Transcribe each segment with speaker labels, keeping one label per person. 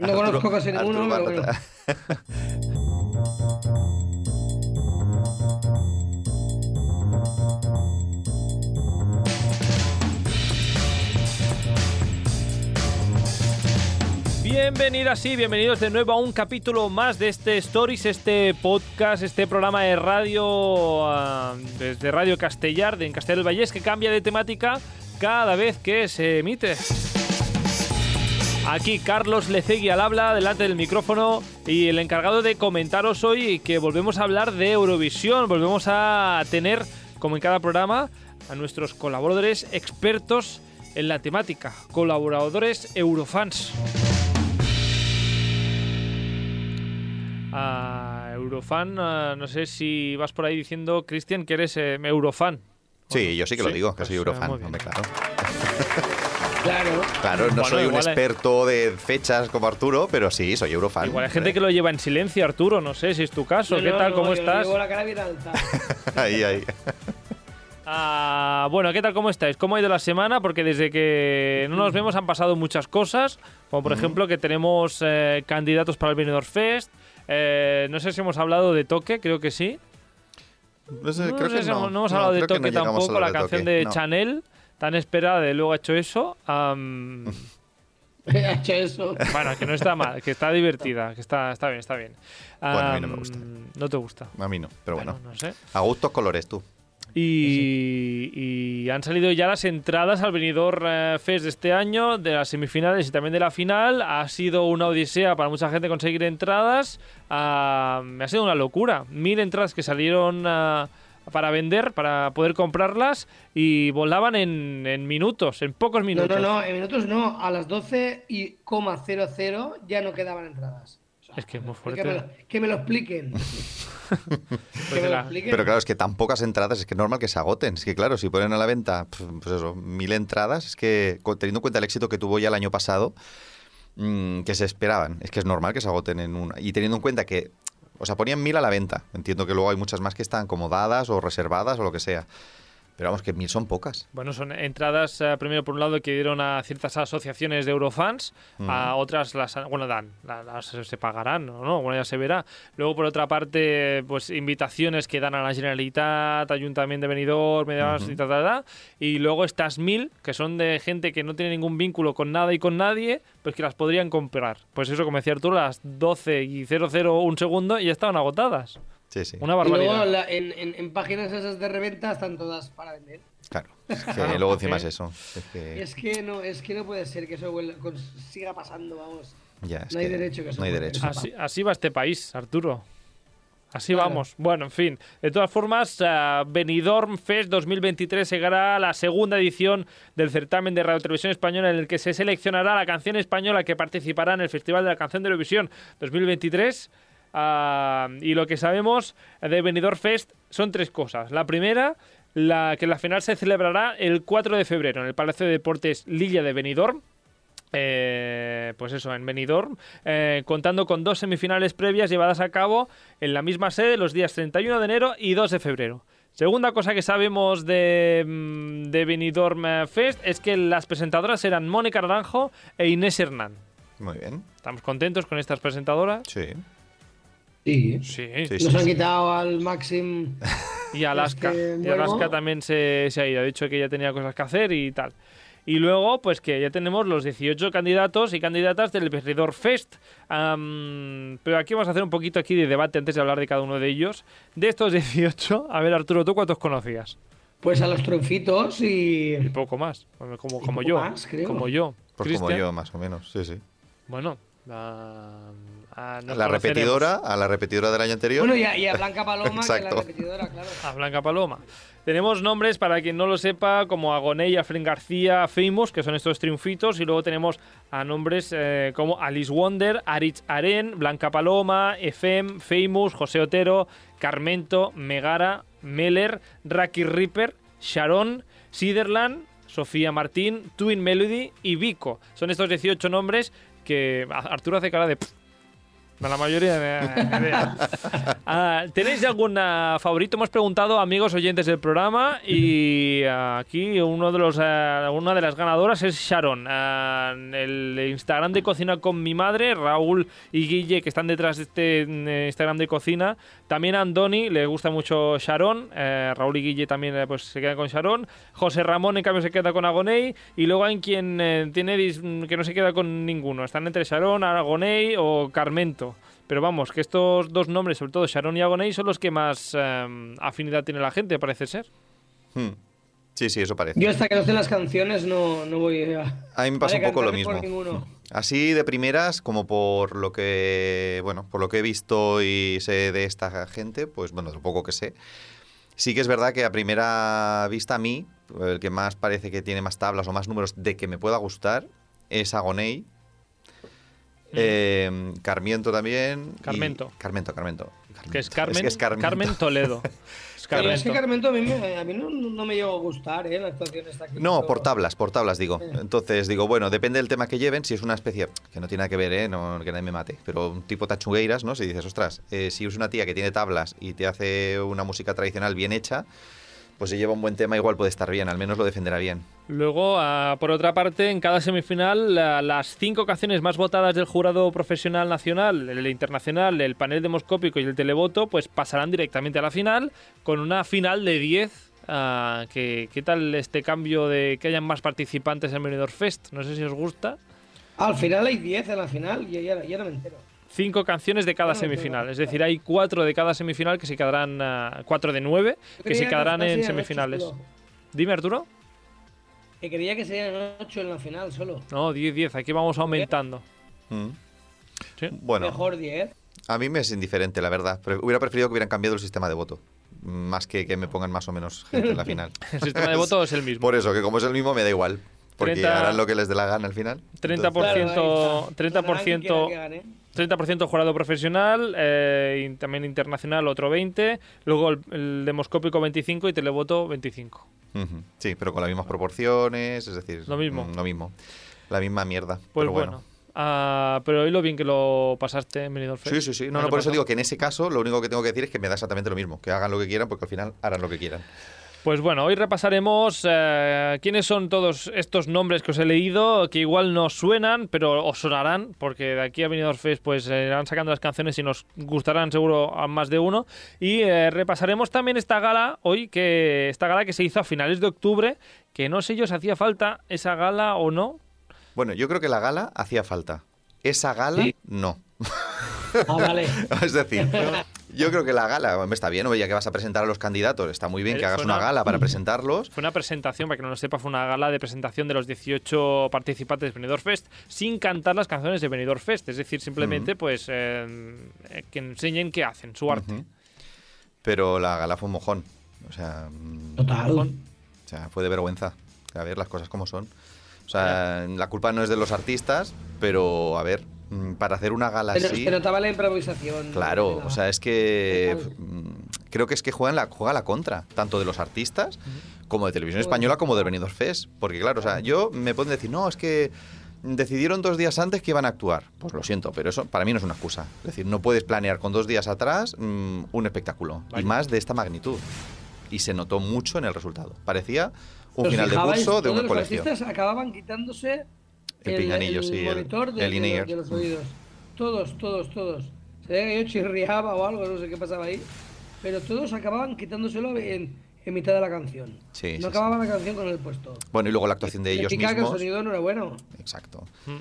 Speaker 1: No conozco casi ninguno, pero bueno.
Speaker 2: Bienvenidas y bienvenidos de nuevo a un capítulo más de este Stories, este podcast, este programa de radio ah, desde Radio Castellar, de en Castellar del Vallés, que cambia de temática cada vez que se emite. Aquí Carlos Lecegui al habla, delante del micrófono, y el encargado de comentaros hoy que volvemos a hablar de Eurovisión, volvemos a tener, como en cada programa, a nuestros colaboradores expertos en la temática, colaboradores Eurofans. a Eurofan. ah, no sé si vas por ahí diciendo, Cristian, que eres eh, Eurofan.
Speaker 3: Sí, yo sí que lo digo, que
Speaker 2: pues,
Speaker 3: soy Eurofan,
Speaker 2: bien.
Speaker 3: hombre, claro.
Speaker 1: Claro.
Speaker 3: Claro, no
Speaker 2: Bueno,
Speaker 3: soy un experto de fechas como Arturo, pero sí, soy Eurofan.
Speaker 2: Igual hay gente que lo lleva en silencio, Arturo. No sé si es tu caso. ¿Qué
Speaker 1: No,
Speaker 2: tal?
Speaker 1: no,
Speaker 2: ¿Cómo
Speaker 1: yo
Speaker 2: estás?
Speaker 1: Llevo la cara bien alta.
Speaker 3: ahí, ahí.
Speaker 2: Ah, bueno, ¿qué tal? ¿Cómo estáis? ¿Cómo ha ido la semana? Porque desde que no nos vemos han pasado muchas cosas. Como por ejemplo que tenemos eh, candidatos para el Benidorm Fest. Eh, no sé si hemos hablado de Toque, creo que sí.
Speaker 3: No sé,
Speaker 2: No
Speaker 3: creo
Speaker 2: sé
Speaker 3: que
Speaker 2: si
Speaker 3: no.
Speaker 2: hemos, no hemos
Speaker 3: No,
Speaker 2: hablado de Toque tampoco, la canción
Speaker 3: Toque,
Speaker 2: de
Speaker 3: no.
Speaker 2: Chanel, tan esperada de luego ha hecho eso. Am,
Speaker 1: Ha hecho eso.
Speaker 2: bueno, que no está mal, que está divertida, que está, está bien, está bien.
Speaker 3: Bueno, a mí no me gusta.
Speaker 2: No te gusta.
Speaker 3: A mí no, pero bueno.
Speaker 2: no sé.
Speaker 3: A gustos colores tú.
Speaker 2: Y, y han salido ya las entradas al Benidorm eh, Fest de este año, de las semifinales y también de la final. Ha sido una odisea para mucha gente conseguir entradas. Ah, ha sido una locura. Mil entradas que salieron ah, para vender, para poder comprarlas y volaban en, en minutos, en pocos
Speaker 1: No,
Speaker 2: minutos.
Speaker 1: no, no, en minutos no. A las 12 y coma 00 ya no quedaban entradas. O sea,
Speaker 2: Es que es muy
Speaker 1: que me, lo,
Speaker 2: fuerte.
Speaker 1: que me lo expliquen.
Speaker 2: Pues
Speaker 1: que me lo
Speaker 2: la-
Speaker 1: expliquen.
Speaker 3: Pero claro, es que tan pocas entradas, es que es normal que se agoten. Es que claro, si ponen a la venta, pues eso, mil entradas, es que teniendo en cuenta el éxito que tuvo ya el año pasado, mm, que se esperaban, es que es normal que se agoten en una. Y teniendo en cuenta que, o sea, ponían mil a la venta. Entiendo que luego hay muchas más que están como dadas o reservadas o lo que sea. Pero vamos, que mil son pocas.
Speaker 2: Bueno, son entradas, eh, primero por un lado, que dieron a ciertas asociaciones de Eurofans, a otras las, bueno, dan, la- las, se pagarán, no, bueno, ya se verá. Luego, por otra parte, pues invitaciones que dan a la Generalitat, Ayuntamiento de Benidorm, demás, y, ta, ta, ta. y luego estas mil, que son de gente que no tiene ningún vínculo con nada y con nadie, pues que las podrían comprar. Pues eso, como decía Arturo, las 12 y 00 un segundo y ya estaban agotadas.
Speaker 3: Sí, sí.
Speaker 2: Una
Speaker 1: Y luego
Speaker 2: barbaridad.
Speaker 1: la- en, en- en páginas esas de reventa están todas para vender.
Speaker 3: Claro. Es que
Speaker 2: Claro,
Speaker 3: luego encima es eso. Es que,
Speaker 1: Es que no, es que no puede ser que eso vuelva- con- siga pasando, vamos.
Speaker 3: ya, es
Speaker 1: no hay
Speaker 3: que
Speaker 1: derecho que eso
Speaker 3: No hay
Speaker 1: ocurra.
Speaker 3: derecho.
Speaker 2: Así, así va este país, Arturo. Así
Speaker 1: Claro.
Speaker 2: vamos. Bueno, en fin. De todas formas, eh, Benidorm Fest 2023 llegará a la segunda edición del certamen de Radio Televisión Española en el que se seleccionará la canción española que participará en el Festival de la Canción de Eurovisión 2023. Ah, y lo que sabemos de Benidorm Fest son tres cosas. La primera, la que la final se celebrará el 4 de febrero en el Palacio de Deportes Lilla de Benidorm. Eh, pues eso, en Benidorm, eh, contando con dos semifinales previas llevadas a cabo en la misma sede los días 31 de enero y 2 de febrero. Segunda cosa que sabemos de, mm, de Benidorm eh, Fest es que las presentadoras eran Mónica Naranjo e Inés Hernán.
Speaker 3: Muy bien.
Speaker 2: ¿Estamos contentos con estas presentadoras?
Speaker 3: Sí.
Speaker 1: Sí.
Speaker 2: Sí.
Speaker 3: Sí,
Speaker 1: Nos han quitado al Maxim.
Speaker 2: Y Alaska.
Speaker 1: que,
Speaker 2: y Alaska también se, se ha ido. Ha dicho que ya tenía cosas que hacer y tal. Y luego, pues que ya tenemos los 18 candidatos y candidatas del Benidorm Fest. Pero aquí vamos a hacer un poquito aquí de debate antes de hablar de cada uno de ellos. De estos 18, a ver Arturo, ¿tú cuántos conocías?
Speaker 1: Pues a los trunfitos y.
Speaker 2: Y poco más, como, como,
Speaker 1: Y
Speaker 2: como
Speaker 1: poco
Speaker 2: yo.
Speaker 1: más, creo.
Speaker 2: Como yo.
Speaker 3: Pues como yo, más o menos. Sí, sí.
Speaker 2: Bueno, ah, nos
Speaker 3: la repetidora, a la repetidora del año anterior.
Speaker 1: Bueno, y a, y a Blanca Paloma, que es la
Speaker 3: Exacto.
Speaker 1: repetidora, claro.
Speaker 2: A Blanca Paloma. Tenemos nombres, para quien no lo sepa, como Agoné y Afren García Famous, que son estos triunfitos. Y luego tenemos a nombres eh, como Alice Wonder, Aritz Aren, Blanca Paloma, Efem, Famous, José Otero, Carmento, Megara, Meller, Raki Ripper, Sharon, Siderland, Sofía Martín, Twin Melody y Vico. Son estos 18 nombres que a- Arturo hace cara de... "Pff". La mayoría de... Ah, ¿Tenéis algún favorito? Hemos preguntado a amigos oyentes del programa y aquí uno de los, ah, una de las ganadoras es Sharon. Ah, el Instagram de Cocina con mi madre, Raúl y Guille, que están detrás de este mm, Instagram de Cocina. También a Andoni le gusta mucho Sharon. eh, Raúl y Guille también eh, pues, se quedan con Sharon. José Ramón, en cambio, se queda con Agoney. Y luego hay quien tiene que no se queda con ninguno. Están entre Sharon, Agoney o Carmento. Pero vamos, que estos dos nombres, sobre todo Sharon y Agoney, son los que más eh, afinidad tiene la gente, parece ser.
Speaker 3: Hmm. Sí, sí, eso parece.
Speaker 1: Yo hasta que no estén las canciones no, no voy a...
Speaker 3: A mí me pasa un poco lo mismo.
Speaker 1: ninguno.
Speaker 3: Así de primeras, como por lo que bueno, por lo que he visto y sé de esta gente, pues bueno, de lo poco que sé. Sí que es verdad que a primera vista a mí, el que más parece que tiene más tablas o más números de que me pueda gustar es Agoney. Eh, Carmiento también. y-
Speaker 2: Carmento.
Speaker 3: Carmento, Carmento.
Speaker 2: Que es Carmen,
Speaker 3: que es Carmento.
Speaker 2: Carmen Toledo. Es
Speaker 1: es que
Speaker 2: Carmento.
Speaker 1: Carmento a mí, me- a mí no, no me llegó a gustar, ¿eh? La actuación esta que
Speaker 3: No, por tablas, por tablas digo. Entonces digo, bueno, depende del tema que lleven, si es una especie, que no tiene nada que ver, ¿eh? no, que nadie me mate, pero un tipo tachugueiras, ¿no? Si dices, ostras, eh, si es una tía que tiene tablas y te hace una música tradicional bien hecha, pues si lleva un buen tema igual puede estar bien, al menos lo defenderá bien.
Speaker 2: Luego, ah, por otra parte, en cada semifinal, la- las cinco canciones más votadas del jurado profesional nacional, el internacional, el panel demoscópico y el televoto, pues pasarán directamente a la final con una final de 10. ah, que, ¿Qué tal este cambio de que hayan más participantes en Benidorm Fest? No sé si os gusta.
Speaker 1: Al final hay 10 en la final y ya, ya no me entero.
Speaker 2: Cinco canciones de cada
Speaker 1: Bueno,
Speaker 2: semifinal.
Speaker 1: pero-
Speaker 2: Es decir, hay cuatro de cada semifinal que se quedarán. ah, cuatro de nueve que se quedarán en semifinales.
Speaker 1: ocho.
Speaker 2: Dime, Arturo.
Speaker 1: Que creía que serían 8 en la final solo.
Speaker 2: No, 10, 10. Aquí vamos aumentando.
Speaker 3: Mm.
Speaker 2: Sí.
Speaker 3: Bueno,
Speaker 1: Mejor 10.
Speaker 3: a mí me es indiferente, la verdad. Pre- hubiera preferido que hubieran cambiado el sistema de voto, más que que me pongan más o menos gente en la final.
Speaker 2: El sistema de voto es el mismo.
Speaker 3: Por eso, que como es el mismo me da igual, porque
Speaker 2: 30
Speaker 3: harán lo que les dé la gana al final.
Speaker 2: 30 por-
Speaker 3: Entonces-
Speaker 1: Claro, ahí está.
Speaker 2: 30%,
Speaker 1: Ganarán quien quiera que gane.
Speaker 2: 30% jurado profesional, eh, y también internacional otro 20, luego el, el demoscópico 25 y televoto 25.
Speaker 3: Ujú, Sí, pero con las mismas proporciones, es decir,
Speaker 2: Lo mismo.
Speaker 3: mm, lo mismo. La misma mierda.
Speaker 2: Pues
Speaker 3: pero
Speaker 2: bueno.
Speaker 3: bueno.
Speaker 2: Ah, pero hoy lo bien que lo pasaste en Benidorm Fest.
Speaker 3: Sí, sí, sí. No, no, por eso digo que en ese caso lo único que tengo que decir es que me da exactamente lo mismo. Que hagan lo que quieran porque al final harán lo que quieran.
Speaker 2: Pues bueno, hoy repasaremos eh, quiénes son todos estos nombres que os he leído, que igual no suenan, pero os sonarán, porque de aquí a Benidorm Fest pues eh, irán sacando las canciones y nos gustarán seguro a más de uno. Y eh, repasaremos también esta gala hoy, que esta gala que se hizo a finales de octubre, que no sé yo si hacía falta esa gala o no.
Speaker 3: Bueno, yo creo que la gala hacía falta. Esa gala,
Speaker 1: Sí.
Speaker 3: no.
Speaker 1: Ah, vale.
Speaker 3: es decir, yo creo que la gala, está bien, oye, ya que vas a presentar a los candidatos, está muy bien
Speaker 2: Eh,
Speaker 3: que hagas una
Speaker 2: una-
Speaker 3: gala para presentarlos.
Speaker 2: Fue una presentación, para que no lo sepa, fue una gala de presentación de los 18 participantes de Benidorm Fest sin cantar las canciones de Benidorm Fest. Es decir, simplemente pues eh, eh, que enseñen qué hacen, su arte.
Speaker 3: Pero la gala fue un mojón. O sea, mm,
Speaker 1: Total.
Speaker 2: Mojón.
Speaker 3: O sea, fue de vergüenza. A ver, las cosas como son. O sea, la culpa no es de los artistas, pero a ver, para hacer una gala
Speaker 1: Pero
Speaker 3: así.
Speaker 1: se notaba la improvisación.
Speaker 3: Claro, o sea, es que mm, creo que es que juegan la, juega la contra, tanto de los artistas como de televisión española como de Benidorm Fest. Porque claro, o sea, yo me pueden decir, no, es que decidieron dos días antes que iban a actuar. Pues lo siento, pero eso para mí no es una excusa. Es decir, no puedes planear con dos días atrás mm, un espectáculo. Y más de esta magnitud. Y se notó mucho en el resultado. Parecía un
Speaker 1: ¿Os
Speaker 3: final de curso de
Speaker 1: Todos
Speaker 3: un
Speaker 1: los artistas acababan quitándose
Speaker 3: El pinganillo, sí, el-
Speaker 1: monitor de,
Speaker 3: el
Speaker 1: de los, de los oídos. Todos, todos, todos. Se veía que yo chirriaba o algo, no sé qué pasaba ahí. Pero todos acababan quitándoselo en, en mitad de la canción.
Speaker 3: Sí,
Speaker 1: no
Speaker 3: sí,
Speaker 1: acababa la canción con el puesto.
Speaker 3: Bueno, y luego la actuación de ellos
Speaker 1: Significa que el
Speaker 3: mismos.
Speaker 1: sonido no era bueno.
Speaker 3: Exacto.
Speaker 2: Mm.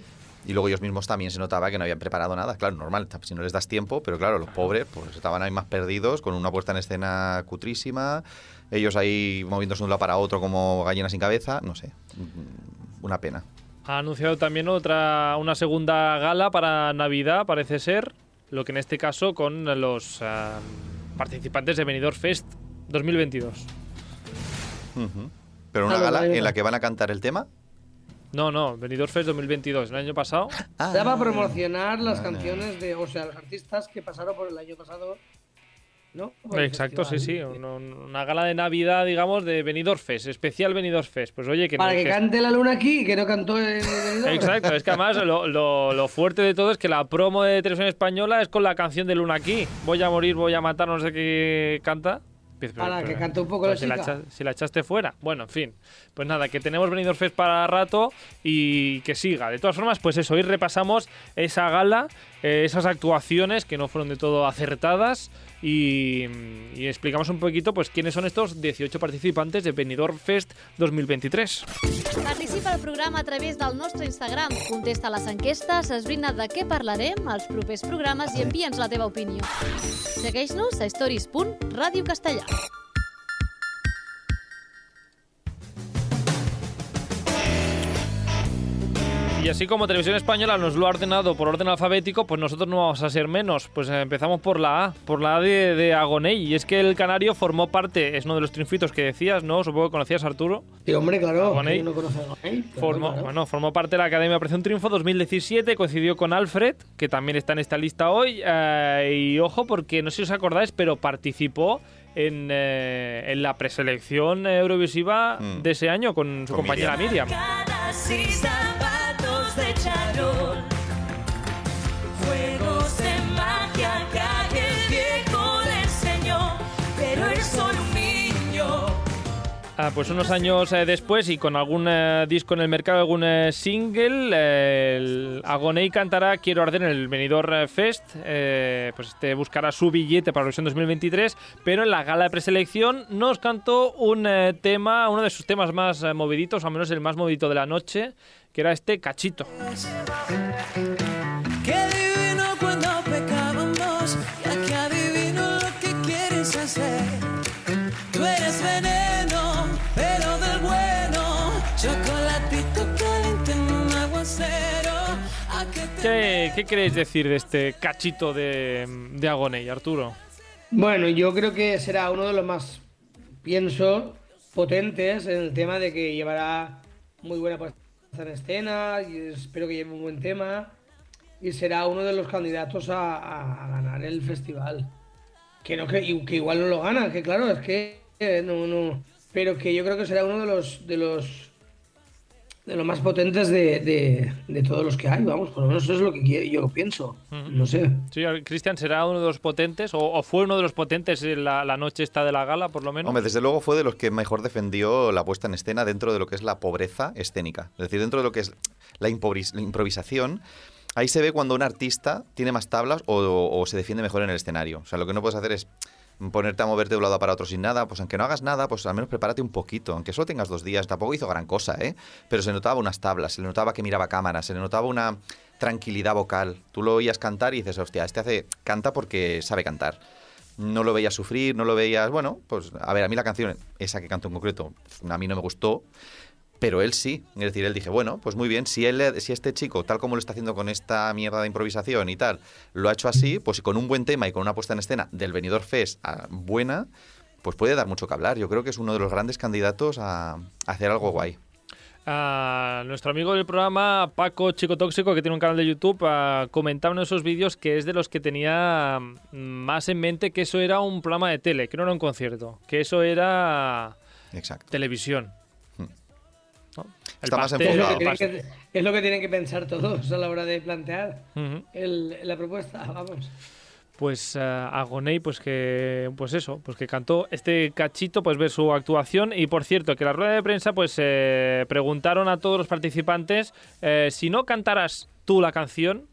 Speaker 3: Y luego ellos mismos también se notaba que no habían preparado nada. Claro, normal, si no les das tiempo, pero claro, los pobres pues estaban ahí más perdidos, con una puesta en escena cutrísima, ellos ahí moviéndose de un lado para otro como gallinas sin cabeza, no sé, mm, una pena.
Speaker 2: Ha anunciado también otra una segunda gala para Navidad, parece ser, lo que en este caso con los ah, participantes de Benidorm Fest 2022.
Speaker 3: Ujú. Pero una
Speaker 1: Ah,
Speaker 3: gala en la que van a cantar el tema.
Speaker 2: No, no, Benidorm Fest 2022, el año pasado.
Speaker 3: Ah.
Speaker 1: Era para promocionar las
Speaker 3: vale.
Speaker 1: canciones de, o sea, los artistas que pasaron por el año pasado ¿no? Por el
Speaker 2: Exacto, sí, sí.
Speaker 1: festival.
Speaker 2: un- Una gala de Navidad, digamos, de Benidorm Fest, especial Benidorm Fest. Pues oye, que,
Speaker 1: Para que
Speaker 2: que-
Speaker 1: cante la luna aquí, que no cantó en Benidorm.
Speaker 2: Exacto, es que además lo, lo- lo fuerte de todo es que la promo de televisión española es con la canción de Luna aquí. Voy a morir, voy a matar, no sé qué canta.
Speaker 1: Para que cante un poco la
Speaker 2: si la, si la echaste fuera. Bueno, en fin. Pues nada, que tenemos Benidorm Fest para rato y que siga. De todas formas, pues eso, hoy repasamos esa gala, eh, esas actuaciones que no fueron de todo acertadas y, y explicamos un poquito pues quiénes son estos 18 participantes de Benidorm Fest 2023.
Speaker 4: Participa al programa a través del nostre Instagram. Contesta les enquestes, esbrina de què parlarem als propers programes i envia'ns la teva opinió. Segueix-nos a stories.radiocastellà.
Speaker 2: Y así como Televisión Española nos lo ha ordenado por orden alfabético, pues nosotros no vamos a ser menos. Pues empezamos por la A, por la A de, de Agoney. Y es que el canario formó parte, es uno de los triunfitos que decías, ¿no? Supongo que conocías, Arturo.
Speaker 1: Sí, hombre, claro.
Speaker 2: Agoney.
Speaker 1: ¿quién no conoce a Agoney?
Speaker 2: Formó,
Speaker 1: claro.
Speaker 2: bueno, formó parte de la Academia Operación Triunfo 2017, coincidió con Alfred, que también está en esta lista hoy. eh, y ojo, porque no sé si os acordáis, pero participó en, eh, en la preselección Eurovisiva
Speaker 3: Mm.
Speaker 2: de ese año con su
Speaker 3: Con
Speaker 2: compañera Miriam.
Speaker 5: Caras
Speaker 2: Ah, pues unos años eh, después y con algún eh, disco en el mercado, algún eh, single, el Agoney cantará Quiero arder en el Benidorm Fest. eh, pues este buscará su billete para versión 2023, pero en la gala de preselección nos cantó un tema, uno de sus temas más moviditos, al menos el más movidito de la noche, que era este Cachito.
Speaker 5: Qué te
Speaker 2: ¿Qué, qué queréis decir de este Cachito de, de Agoney, Arturo?
Speaker 1: Bueno, yo creo que será uno de los más, pienso, potentes en el tema de que llevará muy buena puesta en escena y espero que lleve un buen tema y será uno de los candidatos a, ganar el festival. Que, no, que, que igual no lo gana, que claro, es que eh, no, no, pero que yo creo que será uno de los de los de los más potentes de, de- de todos los que hay, vamos, por lo menos eso es lo que yo pienso, no sé.
Speaker 2: Sí, Cristian, ¿será uno de los potentes o, o fue uno de los potentes en la, la noche esta de la gala, por lo menos?
Speaker 3: Hombre, desde luego fue de los que mejor defendió la puesta en escena dentro de lo que es la pobreza escénica. Es decir, dentro de lo que es la, la improvisación. Ahí se ve cuando un artista tiene más tablas o, o se defiende mejor en el escenario. O sea, lo que no puedes hacer es ponerte a moverte de un lado para otro sin nada. Pues aunque no hagas nada, pues al menos prepárate un poquito. Aunque solo tengas dos días, tampoco hizo gran cosa, ¿eh? Pero se notaba unas tablas, se le notaba que miraba cámara, se le notaba una tranquilidad vocal. Tú lo oías cantar y dices, hostia, este hace canta porque sabe cantar no lo veías sufrir, no lo veías, bueno, pues a ver, a mí la canción, esa que canto en concreto, a mí no me gustó, pero él sí. Es decir, él dije, bueno, pues muy bien, si, él, si este chico, tal como lo está haciendo con esta mierda de improvisación y tal, lo ha hecho así, pues con un buen tema y con una puesta en escena del Benidorm Fest ah, buena, pues puede dar mucho que hablar. Yo creo que es uno de los grandes candidatos a, a hacer algo guay.
Speaker 2: a nuestro amigo del programa, Paco Chico Tóxico, que tiene un canal de YouTube, comentaba en esos vídeos que es de los que tenía mm, más en mente que eso era un programa de tele, que no era un concierto, que eso era
Speaker 3: Exacto.
Speaker 2: televisión.
Speaker 3: Está más
Speaker 2: pastel,
Speaker 1: Es lo,
Speaker 3: enfocado.
Speaker 1: que es lo que tienen que pensar todos a la hora de plantear el- la propuesta, vamos.
Speaker 2: Pues eh, Agoney, pues que, pues eso, pues que cantó este cachito, pues ver su actuación y por cierto que la rueda de prensa, pues eh, preguntaron a todos los participantes eh, si no cantaras tú la canción,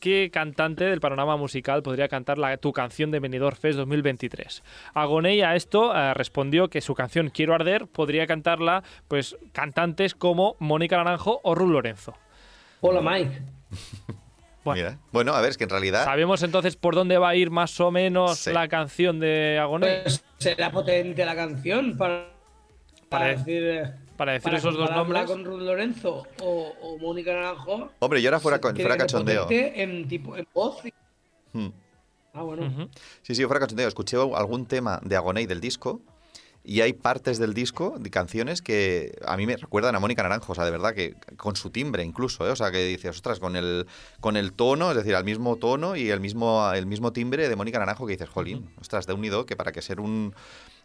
Speaker 2: ¿qué cantante del panorama musical podría cantar la, tu canción de Benidorm Fest 2023? Agoney a esto eh, respondió que su canción Quiero arder podría cantarla, pues cantantes como Mónica Naranjo o Ru Lorenzo.
Speaker 1: Hola, Mike.
Speaker 2: Bueno.
Speaker 3: Mira. Bueno, a ver, es que en realidad...
Speaker 2: ¿Sabemos entonces por dónde va a ir más o menos
Speaker 3: Sí.
Speaker 2: la canción de Agoney?
Speaker 1: Pues será potente la canción para,
Speaker 2: Para-
Speaker 1: para decir, eh,
Speaker 2: Para decir
Speaker 1: para
Speaker 2: esos dos nombres.
Speaker 1: con Ruth Lorenzo o, o Mónica Naranjo.
Speaker 3: Hombre, yo ahora fuera, con- fuera cachondeo.
Speaker 1: potente En, tipo, en voz. y-
Speaker 3: Hmm.
Speaker 1: Ah, bueno.
Speaker 3: Sí, sí, fuera cachondeo. Escuché algún tema de Agoney del disco y hay partes del disco de canciones que a mí me recuerdan a Mónica Naranjo, o sea, de verdad que con su timbre incluso, ¿eh? o sea, que dices, ostras, con el con el tono, es decir, al mismo tono y el mismo el mismo timbre de Mónica Naranjo que dices, jolín, ostras, de unido que para que ser un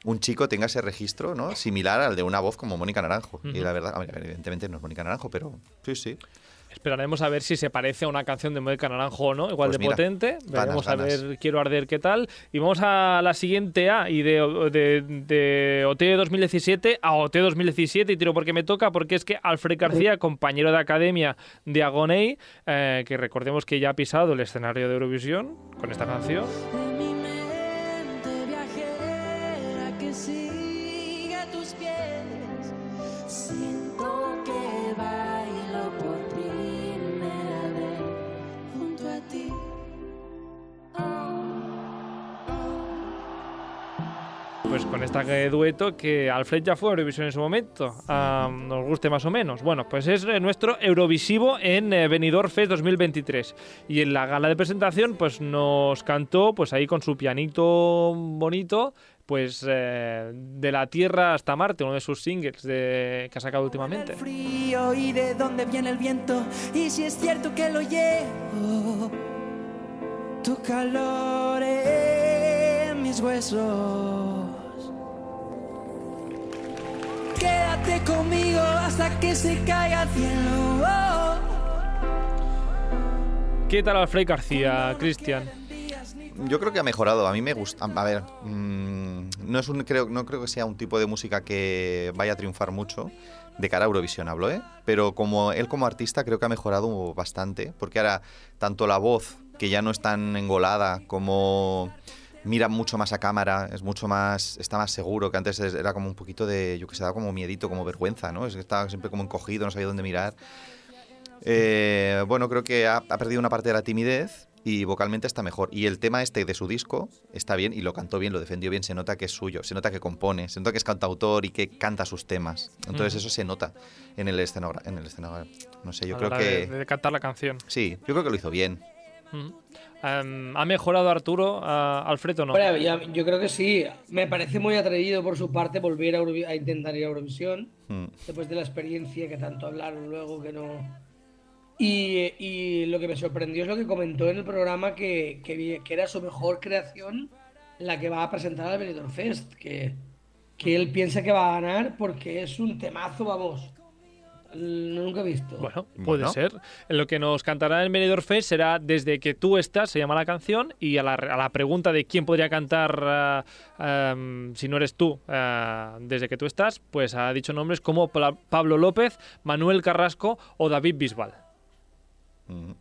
Speaker 3: un chico tenga ese registro, ¿no? Similar al de una voz como Mónica Naranjo. Y la verdad, evidentemente no es Mónica Naranjo, pero sí, sí.
Speaker 2: Esperaremos a ver si se parece a una canción de Mónica Naranjo o no, igual
Speaker 3: Pues
Speaker 2: de
Speaker 3: mira,
Speaker 2: potente. Veremos a
Speaker 3: ganas.
Speaker 2: ver Quiero Arder qué tal. Y vamos a la siguiente A y de, de, de OT 2017 a OT 2017 y tiro porque me toca, porque es que Alfred García, compañero de academia de Agoney, eh, que recordemos que ya ha pisado el escenario de Eurovisión con esta canción. Pues con este dueto que Alfred ya fue Eurovisión en su momento, ah, nos guste más o menos. Bueno, pues es eh, nuestro Eurovisivo en eh, Benidorm Fest 2023. Y en la gala de presentación pues nos cantó pues ahí con su pianito bonito pues eh, de la Tierra hasta Marte, uno de sus singles de, que ha sacado últimamente.
Speaker 5: El frío y de dónde viene el viento y si es cierto que lo llevo tu calor en mis huesos quédate conmigo hasta que se caiga el cielo
Speaker 2: ¿Qué tal Alfred García, Cristian?
Speaker 3: Yo creo que ha mejorado. A mí me gusta. A ver, mm, no es un creo no creo que sea un tipo de música que vaya a triunfar mucho de cara a Eurovisión hablo, ¿eh? Pero como él como artista creo que ha mejorado bastante, porque ahora tanto la voz que ya no es tan engolada como mira mucho más a cámara, es mucho más, está más seguro, que antes es- era como un poquito de, yo que sé, daba como miedito, como vergüenza, ¿no? Es que estaba siempre como encogido, no sabía dónde mirar. Eh, bueno, creo que ha, ha perdido una parte de la timidez y vocalmente está mejor. Y el tema este de su disco está bien y lo cantó bien, lo defendió bien, se nota que es suyo, se nota que compone, se nota que es cantautor y que canta sus temas. Entonces eso se nota en el escenógrafo. En el escenógrafo. No sé, yo
Speaker 2: A
Speaker 3: creo
Speaker 2: la
Speaker 3: que...
Speaker 2: de, de cantar la canción.
Speaker 3: Sí, yo creo que lo hizo bien.
Speaker 2: Em, ¿Ha mejorado Arturo, a Alfred o no?
Speaker 1: Bueno, ya- yo creo que sí. Me parece muy atrevido por su parte volver a, Eurovi- a intentar ir a Eurovisión.
Speaker 3: Mm.
Speaker 1: después de la experiencia que tanto hablaron luego que no. Y, y lo que me sorprendió es lo que comentó en el programa que, que, que era su mejor creación la que va a presentar al Benidorm Fest, que, que él piensa que va a ganar porque es un temazo, vamos. Nunca he visto.
Speaker 2: Bueno, puede
Speaker 3: Bueno.
Speaker 2: ser. Lo que nos cantará en Benidorm Fest será Desde que tú estás, se llama la canción, y a la, a la pregunta de quién podría cantar ah, am, si no eres tú, ah, Desde que tú estás, pues ha dicho nombres como Pablo López, Manuel Carrasco o David Bisbal.
Speaker 3: Mm.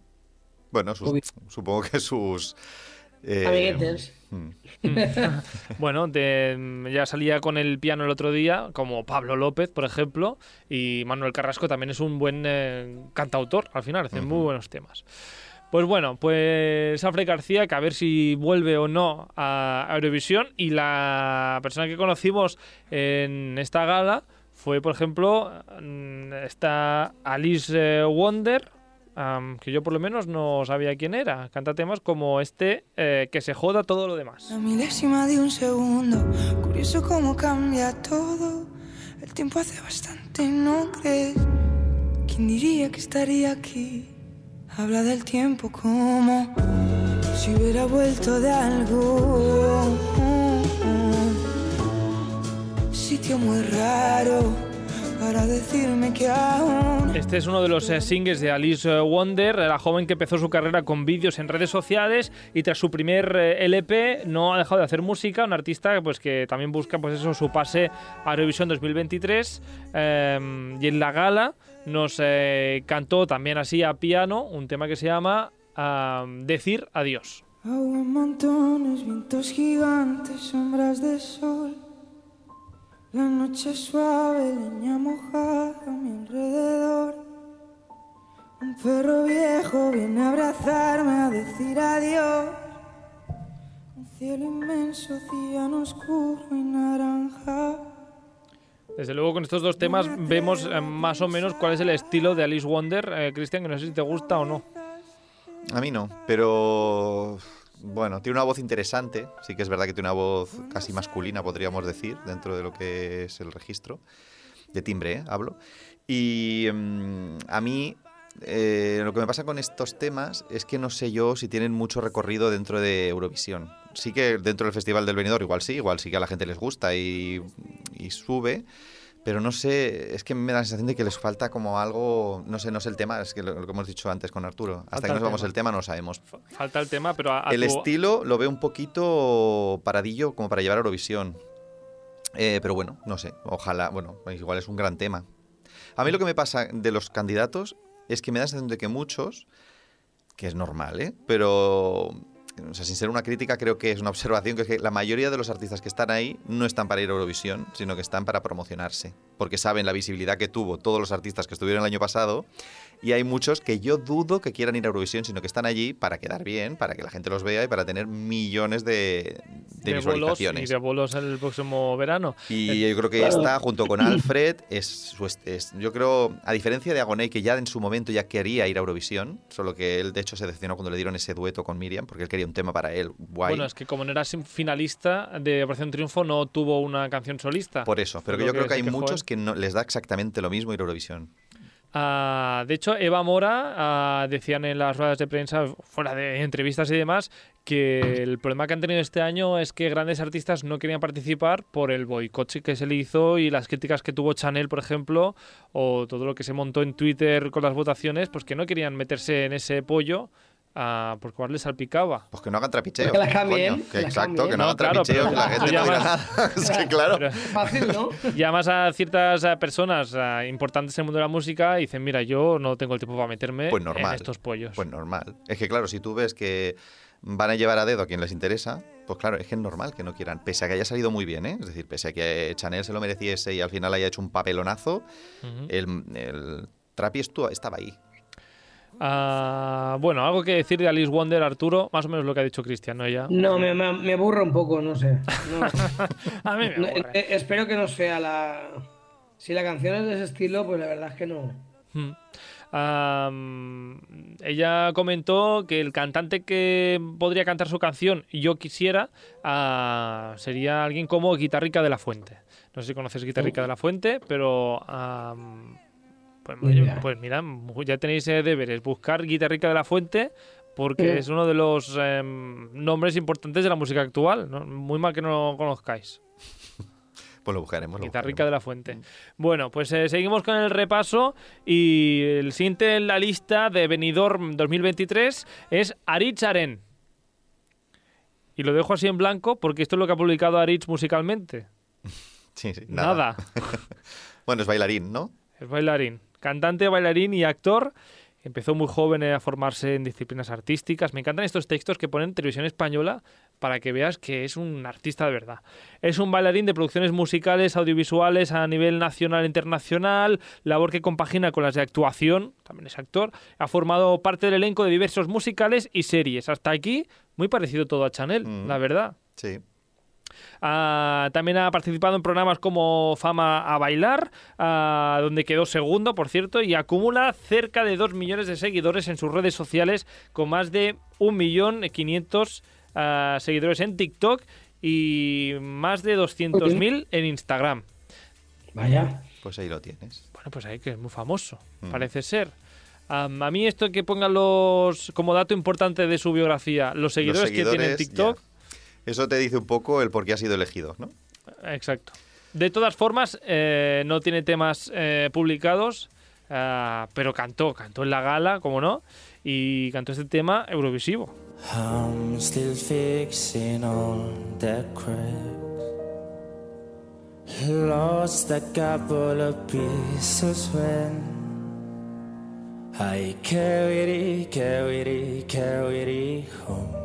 Speaker 3: Bueno, sus- supongo que sus... eh,
Speaker 1: Amiguetes.
Speaker 3: mm.
Speaker 2: Bueno, de- ya salía con el piano el otro día, como Pablo López, por ejemplo, y Manuel Carrasco también es un buen eh, cantautor, al final, hace muy buenos temas. Pues bueno, pues Alfred García, que a ver si vuelve o no a Eurovisión, y la persona que conocimos en esta gala fue, por ejemplo, mm, esta Alice eh, Wonder, am, que yo por lo menos no sabía quién era. Canta temas como este, eh, que se joda todo lo demás.
Speaker 6: La milésima de un segundo, curioso cómo cambia todo. El tiempo hace bastante, ¿no crees? ¿Quién diría que estaría aquí? Habla del tiempo como si hubiera vuelto de algo. Sitio muy raro para decirme que aún
Speaker 2: Este es uno de los eh, singles de Alice eh, Wonder, la joven que empezó su carrera con vídeos en redes sociales y tras su primer eh, LP no ha dejado de hacer música, un artista pues que también busca pues eso su pase a Eurovisión 2023 eh, y en la gala nos eh, cantó también así a piano un tema que se llama Decir adiós.
Speaker 6: Agua montones, vientos gigantes, sombras de sol. La noche suave, leña mojada a mi alrededor. Un perro viejo viene a abrazarme, a decir adiós. Un cielo inmenso, océano oscuro y naranja.
Speaker 2: Desde luego con estos dos temas vemos eh, más o menos cuál es el estilo de Alice Wonder, eh, Cristian, que no sé si te gusta o no.
Speaker 3: A mí no, pero Bueno, tiene una voz interesante. Sí que es verdad que tiene una voz casi masculina, podríamos decir, dentro de lo que es el registro. De timbre, ¿eh? hablo. Y mm, a mí eh, lo que me pasa con estos temas es que no sé yo si tienen mucho recorrido dentro de Eurovisión. Sí que dentro del Festival del Benidorm igual sí, igual sí que a la gente les gusta y, y sube, pero no sé, es que me da la sensación de que les falta como algo, no sé, no sé el tema, es que lo, lo que hemos dicho antes con Arturo. Hasta
Speaker 2: Falta
Speaker 3: que no
Speaker 2: el
Speaker 3: sepamos
Speaker 2: tema.
Speaker 3: el tema no lo sabemos.
Speaker 2: Falta el tema, pero a, a
Speaker 3: El
Speaker 2: tu-
Speaker 3: estilo lo veo un poquito paradillo como para llevar a Eurovisión. Eh, pero bueno, no sé, ojalá, bueno, igual es un gran tema. A mí lo que me pasa de los candidatos es que me da la sensación de que muchos, que es normal, ¿eh? Pero, o sea, sin ser una crítica, creo que es una observación, que es que la mayoría de los artistas que están ahí no están para ir a Eurovisión, sino que están para promocionarse, porque saben la visibilidad que tuvo todos los artistas que estuvieron el año pasado, y hay muchos que yo dudo que quieran ir a Eurovisión, sino que están allí para quedar bien, para que la gente los vea y para tener millones de, de
Speaker 2: de bolos y
Speaker 3: visualizaciones.
Speaker 2: de bolos el próximo verano.
Speaker 3: Y yo creo que esta, junto con Alfred, es, es- yo creo, a diferencia de Agoné, que ya en su momento ya quería ir a Eurovisión, solo que él de hecho se decepcionó cuando le dieron ese dueto con Miriam, porque él quería un tema para él, guay.
Speaker 2: Bueno, es que como no era finalista de Operación Triunfo, no tuvo una canción solista.
Speaker 3: Por eso, pero que yo
Speaker 2: que
Speaker 3: creo que hay muchos que no, les da exactamente lo mismo ir a Eurovisión.
Speaker 2: Ah, de hecho, Eva Mora ah, decían en las ruedas de prensa, fuera de entrevistas y demás, que el problema que han tenido este año es que grandes artistas no querían participar por el boicot que se le hizo y las críticas que tuvo Chanel, por ejemplo, o todo lo que se montó en Twitter con las votaciones, pues que no querían meterse en ese pollo ah, porque igual les salpicaba.
Speaker 3: Pues que no hagan trapicheo.
Speaker 1: Que la cambien,
Speaker 3: coño, que
Speaker 1: que la
Speaker 3: exacto,
Speaker 1: cambien.
Speaker 3: que no,
Speaker 2: No,
Speaker 3: hagan
Speaker 2: claro,
Speaker 3: trapicheo,
Speaker 2: pero
Speaker 3: que la gente no diga
Speaker 2: llamas-
Speaker 3: nada. es que claro.
Speaker 2: Pero-
Speaker 1: Fácil, ¿no?
Speaker 2: llamas a ciertas eh, personas eh, importantes en el mundo de la música y dicen, mira, yo no tengo el tiempo para meterme
Speaker 3: Pues normal.
Speaker 2: en estos pollos.
Speaker 3: Pues normal. Es que claro, si tú ves que van a llevar a dedo a quien les interesa, pues claro, es que es normal que no quieran. Pese a que haya salido muy bien, ¿eh? Es decir, pese a que Chanel se lo mereciese y al final haya hecho un papelonazo, el, el Trapi estaba ahí.
Speaker 2: Ah, bueno, algo que decir de Alice Wonder, Arturo, más o menos lo que ha dicho Cristian, ¿no? Ella.
Speaker 1: No, me, me, me aburre un poco, no sé. No.
Speaker 2: A mí me
Speaker 1: No, eh, espero que no sea la. Si la canción es de ese estilo, pues la verdad es que no.
Speaker 2: Mm. Am, ella comentó que el cantante que podría cantar su canción Yo quisiera ah, sería alguien como Guitarrica de la Fuente. No sé si conoces Guitarrica de la Fuente, pero pues, pues mira, ya tenéis eh, deberes, buscar Guitarrica de la Fuente porque
Speaker 1: Sí.
Speaker 2: es uno de los em, nombres importantes de la música actual. ¿no? Muy mal que no lo conozcáis.
Speaker 3: Pues lo buscaremos. Lo
Speaker 2: Guitarrica
Speaker 3: buscaremos.
Speaker 2: de la Fuente. Bueno, pues eh, seguimos con el repaso y el siguiente en la lista de Benidorm 2023 es Aritz Aren. Y lo dejo así en blanco porque esto es lo que ha publicado Aritz musicalmente.
Speaker 3: Sí, sí,
Speaker 2: Nada.
Speaker 3: bueno, es bailarín, ¿no?
Speaker 2: Es bailarín. Cantante, bailarín y actor. Empezó muy joven a formarse en disciplinas artísticas. Me encantan estos textos que ponen televisión española para que veas que es un artista de verdad. Es un bailarín de producciones musicales, audiovisuales a nivel nacional e internacional, labor que compagina con las de actuación, también es actor. Ha formado parte del elenco de diversos musicales y series. Hasta aquí, muy parecido todo a Chanel,
Speaker 3: Mm.
Speaker 2: la verdad.
Speaker 3: Sí.
Speaker 2: Ah, también ha participado en programas como Fama a Bailar, ah, donde quedó segundo, por cierto, y acumula cerca de 2 millones de seguidores en sus redes sociales, con más de 1.500.000 ah, seguidores en TikTok y más de 200.000 en Instagram.
Speaker 1: Vaya.
Speaker 3: Pues ahí lo tienes.
Speaker 2: Bueno, pues ahí que es muy famoso,
Speaker 3: Mm.
Speaker 2: parece ser. A mí esto que pongan los como dato importante de su biografía, los seguidores, que tiene en
Speaker 3: seguidores,
Speaker 2: TikTok,
Speaker 3: ya. Eso te dice un poco el por qué ha sido elegido, ¿no?
Speaker 2: Exacto. De todas formas, eh, no tiene temas eh, publicados, ah, pero cantó, cantó en la gala, como no, y cantó este tema Eurovisivo.
Speaker 5: I'm still fixing all the cracks. Lost a couple of pieces when I carried it, carried it, carried it home.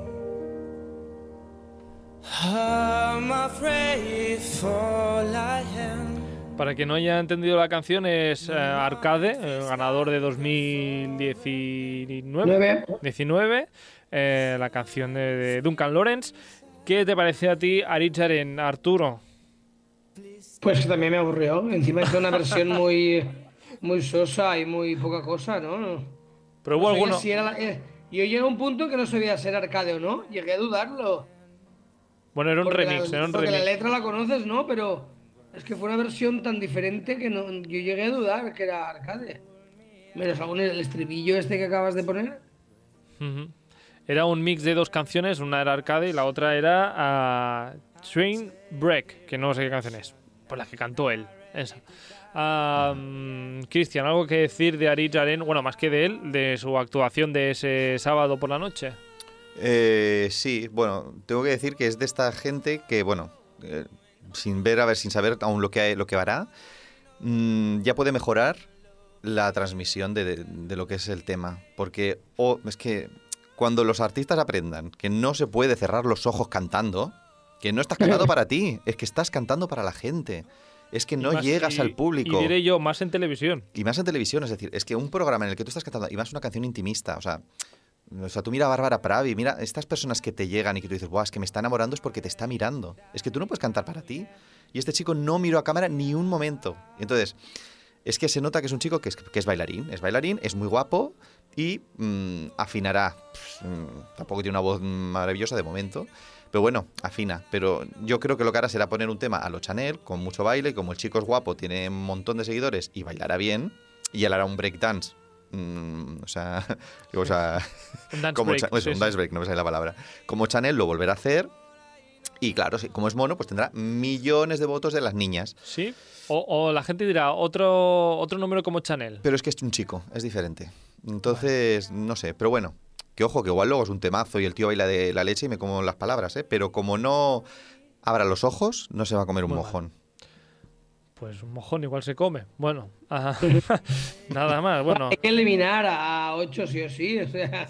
Speaker 2: Para quien no haya entendido la canción, es eh, Arcade, el ganador de 2019.
Speaker 1: Nueve.
Speaker 2: 19, eh, la canción de, de Duncan Lawrence. ¿Qué te parece a ti, Aricharen, Arturo?
Speaker 1: Pues que también me aburrió. Encima hizo una versión muy, muy sosa y muy poca cosa, ¿no?
Speaker 2: Pero hubo
Speaker 1: No sé
Speaker 2: alguno.
Speaker 1: si era la, eh, Yo llegué a un punto que no sabía ser arcade o no. Llegué a dudarlo.
Speaker 2: Bueno, era un
Speaker 1: Porque
Speaker 2: remix,
Speaker 1: la,
Speaker 2: era un
Speaker 1: porque la letra la conoces, ¿no? Pero es que fue una versión tan diferente que no, yo llegué a dudar que era arcade. Menos algún el estribillo este que acabas de poner.
Speaker 2: Era un mix de dos canciones, una era arcade y la otra era ah, Train Break, que no sé qué canción es. Pues la que cantó él, esa. Cristian, ¿algo que decir de Aritz Aren? Bueno, más que de él, de su actuación de ese sábado por la noche.
Speaker 3: Eh, sí, bueno, tengo que decir que es de esta gente que, bueno, eh, sin ver, a ver, sin saber aún lo que, lo que hará, mm, ya puede mejorar la transmisión de, de- de lo que es el tema. Porque o es que cuando los artistas aprendan que no se puede cerrar los ojos cantando, que no estás cantando para ti, es que estás cantando para la gente. Es que no
Speaker 2: Y más-
Speaker 3: llegas
Speaker 2: y-
Speaker 3: al público.
Speaker 2: Y diré yo, más en televisión.
Speaker 3: Y más en televisión, es decir, es que un programa en el que tú estás cantando, y más una canción intimista, o sea, o sea, tú mira a Bárbara Pravi, mira estas personas que te llegan y que tú dices, guau, es que me está enamorando es porque te está mirando. Es que tú no puedes cantar para ti. Y este chico no miró a cámara ni un momento. Entonces, es que se nota que es un chico que es, que es bailarín, es bailarín, es muy guapo y mm, afinará. Pff, mm, tampoco tiene una voz maravillosa de momento. Pero bueno, afina. Pero yo creo que lo que hará será poner un tema a lo Chanel, con mucho baile, como el chico es guapo, tiene un montón de seguidores y bailará bien, y él hará un breakdance. Mm, o sea, o sea
Speaker 2: Un dance
Speaker 3: como
Speaker 2: break,
Speaker 3: Cha- eso,
Speaker 2: sí,
Speaker 3: un dance break, no me sale la palabra. Como Chanel lo volverá a hacer. Y claro, como es mono, pues tendrá millones de votos de las niñas.
Speaker 2: ¿Sí? O, o la gente dirá, otro, otro número como Chanel.
Speaker 3: Pero es que es un chico, es diferente. Entonces, no sé, pero bueno. Que ojo, que igual luego es un temazo y el tío baila de la leche y me como las palabras, ¿eh? Pero como no abra los ojos, no se va a comer un
Speaker 2: Muy mal. Pues un mojón igual se come. Bueno, ah, nada más. Bueno,
Speaker 1: Hay que eliminar a 8 sí o sí. O sea,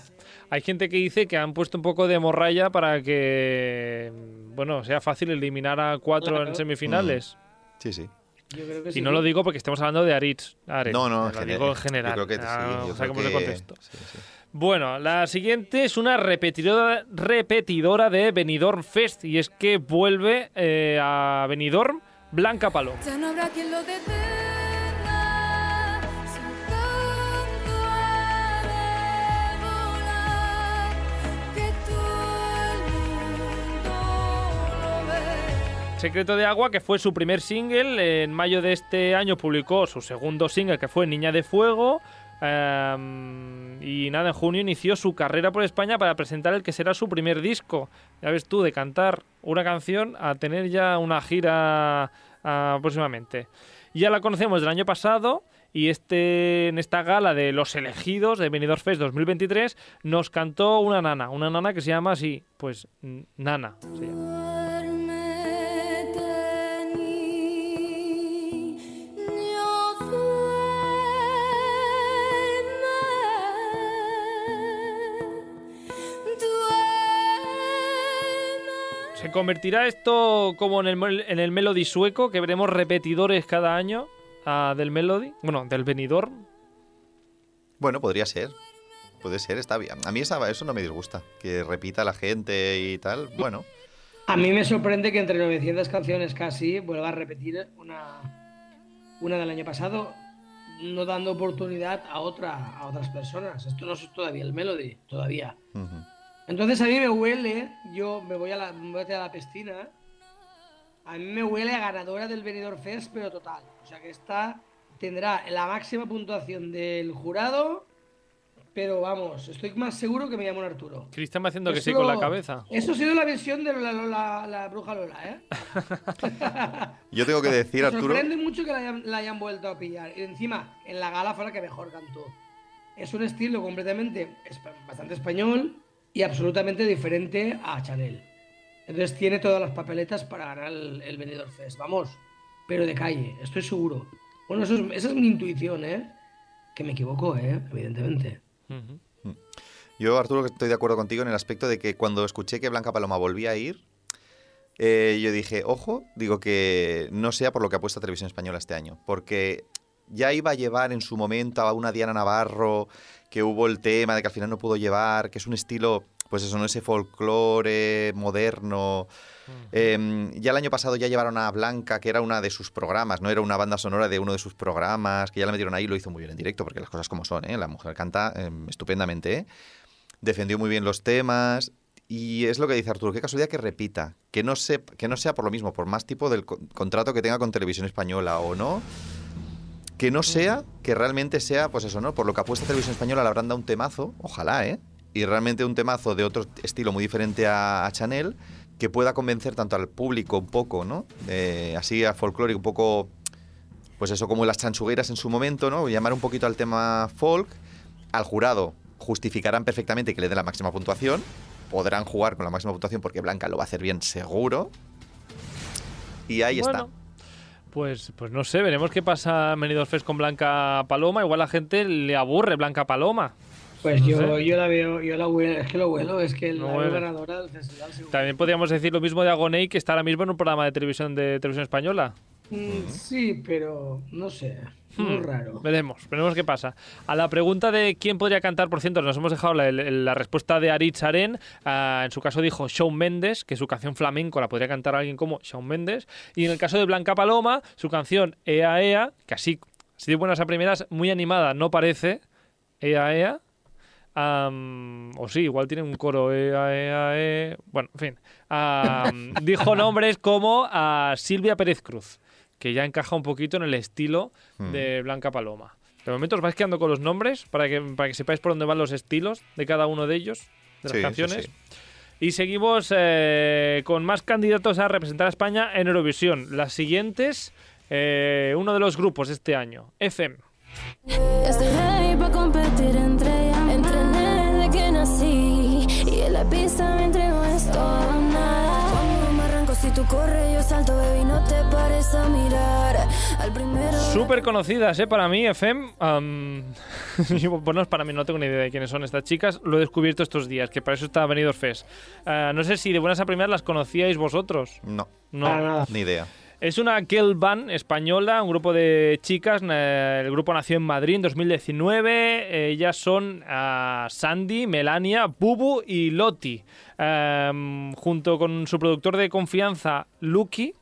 Speaker 2: hay gente que dice que han puesto un poco de morralla para que, bueno, sea fácil eliminar a cuatro
Speaker 1: Claro.
Speaker 2: en semifinales.
Speaker 3: Sí, sí.
Speaker 1: yo creo que sí.
Speaker 2: Y no lo digo porque estemos hablando de Aritz. Ares,
Speaker 3: No, no,
Speaker 2: lo
Speaker 3: en
Speaker 2: digo en
Speaker 3: general. Yo creo que sí.
Speaker 2: Ah,
Speaker 3: yo
Speaker 2: saquemos de
Speaker 3: que-
Speaker 2: contexto.
Speaker 3: sí, sí.
Speaker 2: Bueno, la siguiente es una repetidora, repetidora de Benidorm Fest y es que vuelve eh, a Benidorm Blanca Paloma.
Speaker 7: Ya no habrá quien lo detenga. Su canto ha de volar, que todo el mundo lo ve.
Speaker 2: Secreto de Agua, que fue su primer single, en mayo de este año publicó su segundo single, que fue Niña de Fuego. Y nada, en junio inició su carrera por España para presentar el que será su primer disco. Ya ves tú, de cantar una canción a tener ya una gira ah, próximamente. Ya la conocemos del año pasado y este en esta gala de los elegidos de Benidorm Fest 2023 nos cantó una nana, una nana que se llama así, pues Nana. ¿Se convertirá esto como en el, en el Melody sueco, que veremos repetidores cada año ah, del Melody? Bueno, del Benidorm.
Speaker 3: Bueno, podría ser. Puede ser, está bien. A mí esa- eso no me disgusta. Que repita la gente y tal. Bueno,
Speaker 1: A mí me sorprende que entre 900 canciones casi vuelva a repetir una, una del año pasado, no dando oportunidad a, otra, a otras personas. Esto no es todavía el Melody, todavía.
Speaker 3: ujú.
Speaker 1: Entonces a mí me huele, yo me voy a la, me voy a la piscina, a mí me huele a ganadora del Benidorm Fest, pero total. O sea que esta tendrá la máxima puntuación del jurado, pero vamos, estoy más seguro que me llamo Arturo.
Speaker 2: Cristian va haciendo que
Speaker 1: Eso-
Speaker 2: sí con la cabeza.
Speaker 1: Eso ha sido la visión de la, la- la bruja Lola, ¿eh?
Speaker 3: yo tengo que decir,
Speaker 1: Me
Speaker 3: Arturo.
Speaker 1: sorprende mucho que la hayan, la hayan vuelto a pillar. Y encima, en la gala fue la que mejor cantó. Es un estilo completamente bastante español y absolutamente diferente a Chanel. Entonces tiene todas las papeletas para ganar el, Benidorm Fest. Vamos, pero de calle, estoy seguro. Bueno, eso es- esa es mi intuición, ¿eh? Que me equivoco, ¿eh? Evidentemente.
Speaker 2: Ujú.
Speaker 3: Yo, Arturo, estoy de acuerdo contigo en el aspecto de que cuando escuché que Blanca Paloma volvía a ir, eh, yo dije, ojo, digo que no sea por lo que apuesta Televisión Española este año, porque ya iba a llevar en su momento a una Diana Navarro, que hubo el tema de que al final no pudo llevar, que es un estilo, pues eso, no ese folclore moderno. Eh, ya el año pasado ya llevaron a Blanca, que era una de sus programas, no era una banda sonora de uno de sus programas, que ya la metieron ahí y lo hizo muy bien en directo, porque las cosas como son, ¿eh? la mujer canta eh, estupendamente. ¿eh? defendió muy bien los temas. Y es lo que dice Arturo, qué casualidad que repita, que no, se, que no sea por lo mismo, por más tipo del co- contrato que tenga con Televisión Española o no, que no sea, que realmente sea, pues eso, ¿no? Por lo que apuesta Televisión Española le habrán dado un temazo, ojalá, ¿eh? Y realmente un temazo de otro estilo muy diferente a, a Chanel, que pueda convencer tanto al público un poco, ¿no? Eh, así a folclórico, un poco, pues eso, como las chanchugueras en su momento, ¿no? Llamar un poquito al tema folk, al jurado justificarán perfectamente que le dé la máxima puntuación, podrán jugar con la máxima puntuación porque Blanca lo va a hacer bien seguro. Y ahí
Speaker 2: Bueno,
Speaker 3: está.
Speaker 2: Pues, pues no sé, veremos qué pasa en Benidorm Fest con Blanca Paloma. Igual la gente le aburre Blanca Paloma.
Speaker 1: Pues
Speaker 2: No
Speaker 1: yo,
Speaker 2: sé.
Speaker 1: yo la veo, yo la huelo, es que lo huelo, es que
Speaker 2: No
Speaker 1: la veo ganadora del festival. seguro.
Speaker 2: También podríamos decir lo mismo de Agoney, que está ahora mismo en un programa de televisión de televisión española.
Speaker 1: Mm, sí, pero no sé, muy
Speaker 2: Hmm.
Speaker 1: raro.
Speaker 2: Veremos, veremos qué pasa. A la pregunta de quién podría cantar, por cierto, nos hemos dejado la, respuesta de Aritz Aren. Ah, en su caso dijo Shawn Mendes, que su canción flamenco la podría cantar alguien como Shawn Mendes. Y en el caso de Blanca Paloma, su canción Ea Ea, que así, así de buenas a primeras, muy animada, no parece. Ea Ea. O sí, igual tiene un coro Ea Ea E. Bueno, en fin. Dijo nombres como a Silvia Pérez Cruz, que ya encaja un poquito en el estilo de Blanca Paloma. De momento os vais quedando con los nombres para que, para que sepáis por dónde van los estilos de cada uno de ellos, de las
Speaker 3: Sí,
Speaker 2: canciones.
Speaker 3: sí.
Speaker 2: Y seguimos eh, con más candidatos a representar a España en Eurovisión. Las siguientes, eh, uno de los grupos este año, FM.
Speaker 7: Si tú corres, yo salto, baby, no te pares a mirar. Al primero.
Speaker 2: Súper conocidas, ¿eh? Para mí, FM. am, yo, pues no es para mí, no tengo ni idea de quiénes son estas chicas. Lo he descubierto estos días, que para eso está Benidorm Fest. Ah, no sé si de buenas a primeras las conocíais vosotros.
Speaker 3: No,
Speaker 2: No.
Speaker 1: Para nada.
Speaker 3: ni idea.
Speaker 2: Es una girl band española, un grupo de chicas. eh, El grupo nació en Madrid en 2019. Ellas son ah, Sandy, Melania, Bubu y Loti. Em, junto con su productor de confianza, Lucky.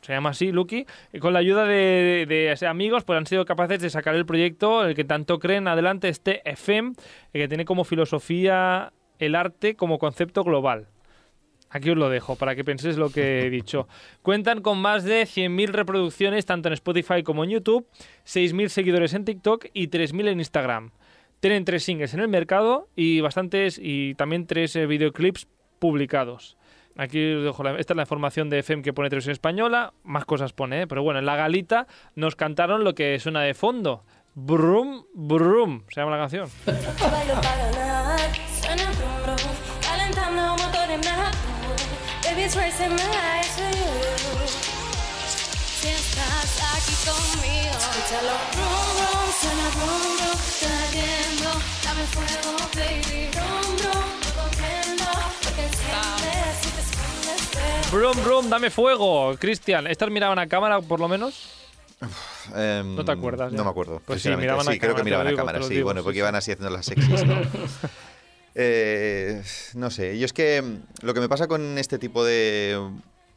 Speaker 2: Se llama así, Lucky. Con la ayuda de, amigos, pues han sido capaces de sacar el proyecto, el que tanto creen adelante, este FM, que tiene como filosofía el arte como concepto global. Aquí os lo dejo para que penséis lo que he dicho. Cuentan con más de 100.000 reproducciones tanto en Spotify como en YouTube, 6.000 seguidores en TikTok y 3.000 en Instagram. Tienen tres singles en el mercado y bastantes y también tres eh, videoclips publicados. Aquí os dejo la- esta es la información de FM que pone Televisión Española, más cosas pone, ¿eh? pero bueno, en la galita nos cantaron lo que suena de fondo. Brum, brum, se llama la canción.
Speaker 7: Baby, it's racing my eyes to you.
Speaker 4: Si estás aquí conmigo,
Speaker 7: Escúchalo, brum brum, suena brum brum.
Speaker 4: te entiendo, dame fuego, baby.
Speaker 7: Brum brum, no comprendo lo que enciendes si te escondes de
Speaker 2: Brum, brum, dame fuego. Cristian, ¿estas miraban a cámara por lo menos?
Speaker 3: Em,
Speaker 2: No te acuerdas, ya.
Speaker 3: No me acuerdo.
Speaker 2: Pues sí, miraban a
Speaker 3: Sí, creo
Speaker 2: cámara,
Speaker 3: que miraban a cámara, sí.
Speaker 2: digo,
Speaker 3: bueno,
Speaker 2: sí,
Speaker 3: porque iban así haciendo las sexys, ¿no? Eh, no sé, yo es que mm, lo que me pasa con este tipo de,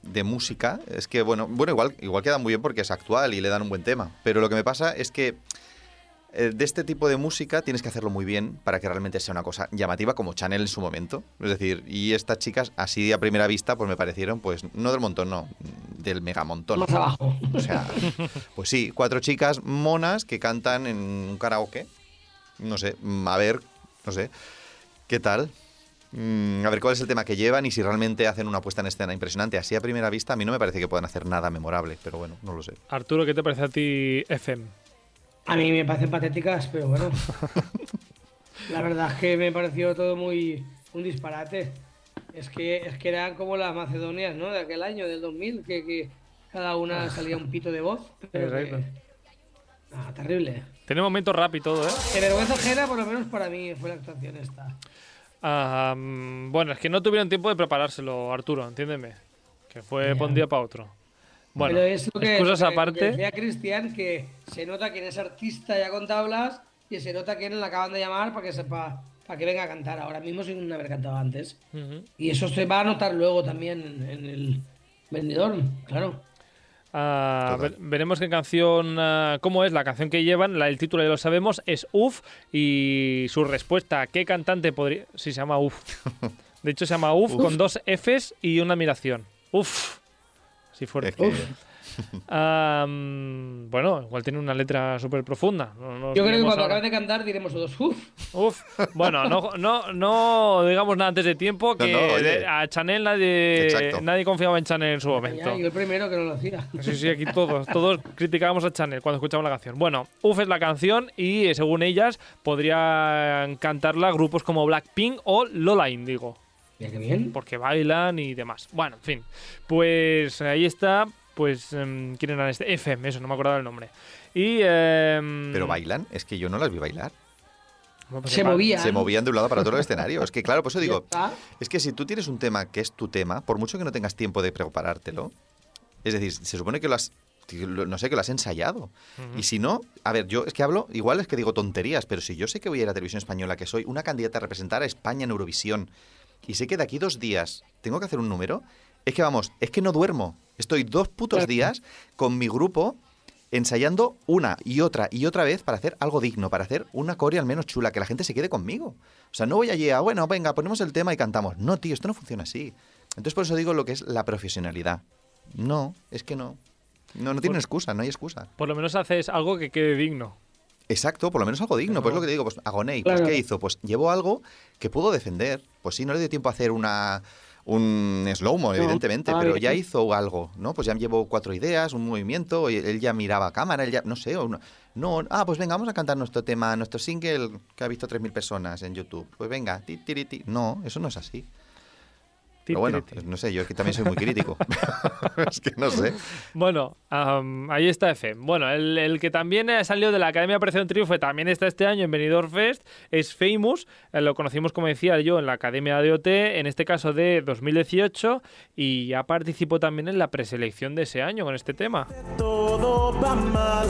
Speaker 3: de música es que, bueno, bueno igual, igual queda muy bien porque es actual y le dan un buen tema, pero lo que me pasa es que eh, de este tipo de música tienes que hacerlo muy bien para que realmente sea una cosa llamativa como Chanel en su momento. Es decir, y estas chicas así a primera vista pues me parecieron, pues no del montón, no, del mega montón.
Speaker 1: Más abajo.
Speaker 3: O sea, pues sí, cuatro chicas monas que cantan en un karaoke. No sé, mm, a ver, no sé, ¿qué tal? Mm, a ver cuál es el tema que llevan y si realmente hacen una puesta en escena impresionante. Así a primera vista a mí no me parece que puedan hacer nada memorable, pero bueno, no lo sé.
Speaker 2: Arturo, ¿qué te parece a ti FM?
Speaker 1: A mí me parecen patéticas, pero bueno. La verdad es que me pareció todo muy un disparate. Es que, es que eran como las macedonias, ¿no? De aquel año, del 2000, que, que cada una salía un pito de voz. Pero que-
Speaker 2: Exacto.
Speaker 1: Ah, terrible.
Speaker 2: Tiene momentos rap y todo, ¿eh?
Speaker 1: De vergüenza ajena, por lo menos para mí, fue la actuación esta.
Speaker 2: Ah, bueno, es que no tuvieron tiempo de preparárselo, Arturo, entiéndeme. Que fue por un día para otro. Bueno,
Speaker 1: Pero es lo que,
Speaker 2: excusas
Speaker 1: lo que-
Speaker 2: aparte.
Speaker 1: que decía Cristian, que se nota quién es artista ya con tablas y se nota quién le acaban de llamar para que sepa, para que venga a cantar ahora mismo sin haber cantado antes.
Speaker 2: Ujú.
Speaker 1: Y eso se va a notar luego también en, en el vendedor, claro.
Speaker 2: Ah, veremos qué canción, ah, cómo es la canción que llevan, la, el título ya lo sabemos, es UF y su respuesta, ¿qué cantante podría...? Sí, se llama UF. De hecho se llama UF, con dos Fs y una admiración. UF. Así fuerte.
Speaker 3: Es que-
Speaker 2: bueno, igual tiene una letra súper profunda. No, no
Speaker 1: Yo creo que cuando acaben de cantar diremos todos, uff.
Speaker 2: Uf, bueno, no, no, no digamos nada antes de tiempo, que
Speaker 3: no, oye.
Speaker 2: de- a Chanel nadie,
Speaker 3: Exacto.
Speaker 2: confiaba en Chanel en su momento.
Speaker 1: yo el primero que no lo hacía.
Speaker 2: Sí, sí, aquí todos, todos criticábamos a Chanel cuando escuchamos la canción. Bueno, Uf es la canción y eh, según ellas podrían cantarla grupos como Blackpink o Lola Indigo,
Speaker 1: bien.
Speaker 2: porque bailan y demás. Bueno, en fin, pues ahí está, pues em, quién era este FM, eso no me acordaba el nombre. Y em,
Speaker 3: Pero bailan, es que yo no las vi bailar.
Speaker 2: pues
Speaker 1: Se movían.
Speaker 3: Se movían de un lado para otro del escenario. Es que, claro, por eso digo, es que si tú tienes un tema que es tu tema, por mucho que no tengas tiempo de preparártelo, es decir, se supone que lo has, no sé, que lo has ensayado. Y si no, a ver, yo es que hablo, igual es que digo tonterías, pero si yo sé que voy a ir a Televisión Española, que soy una candidata a representar a España en Eurovisión, y sé que de aquí dos días tengo que hacer un número, es que vamos, es que no duermo. Estoy dos putos días con mi grupo ensayando una y otra y otra vez para hacer algo digno, para hacer una coreo al menos chula, que la gente se quede conmigo. O sea, no voy allí a, bueno, venga, ponemos el tema y cantamos. No, tío, esto no funciona así. Entonces por eso digo lo que es la profesionalidad. No, es que no. No, no tiene excusa, no hay excusa.
Speaker 2: Por lo menos haces algo que quede digno.
Speaker 3: Exacto, por lo menos algo digno. Pues lo que te digo, pues Agoney, pues
Speaker 1: Claro.
Speaker 3: ¿qué hizo? Pues llevó algo que pudo defender. Pues sí, no le dio tiempo a hacer una un slow-mo, evidentemente, pero ya hizo algo, ¿no? Pues ya llevó cuatro ideas, un movimiento, y él ya miraba a cámara, él ya, no sé, no, no, ah, pues venga, vamos a cantar nuestro tema, nuestro single que ha visto 3.000 personas en YouTube. Pues venga, ti, ti, ti. No, eso no es así. Pero bueno, no sé, yo es que también soy muy crítico. es que no sé.
Speaker 2: Bueno, ahí está F. Bueno, el, el que también salió de la Academia Operación Triunfo, también está este año en Benidorm Fest, es Famous. Eh, lo conocimos, como decía yo, en la Academia de OT, en este caso de 2018, y ya participó también en la preselección de ese año con este tema.
Speaker 8: Todo va mal,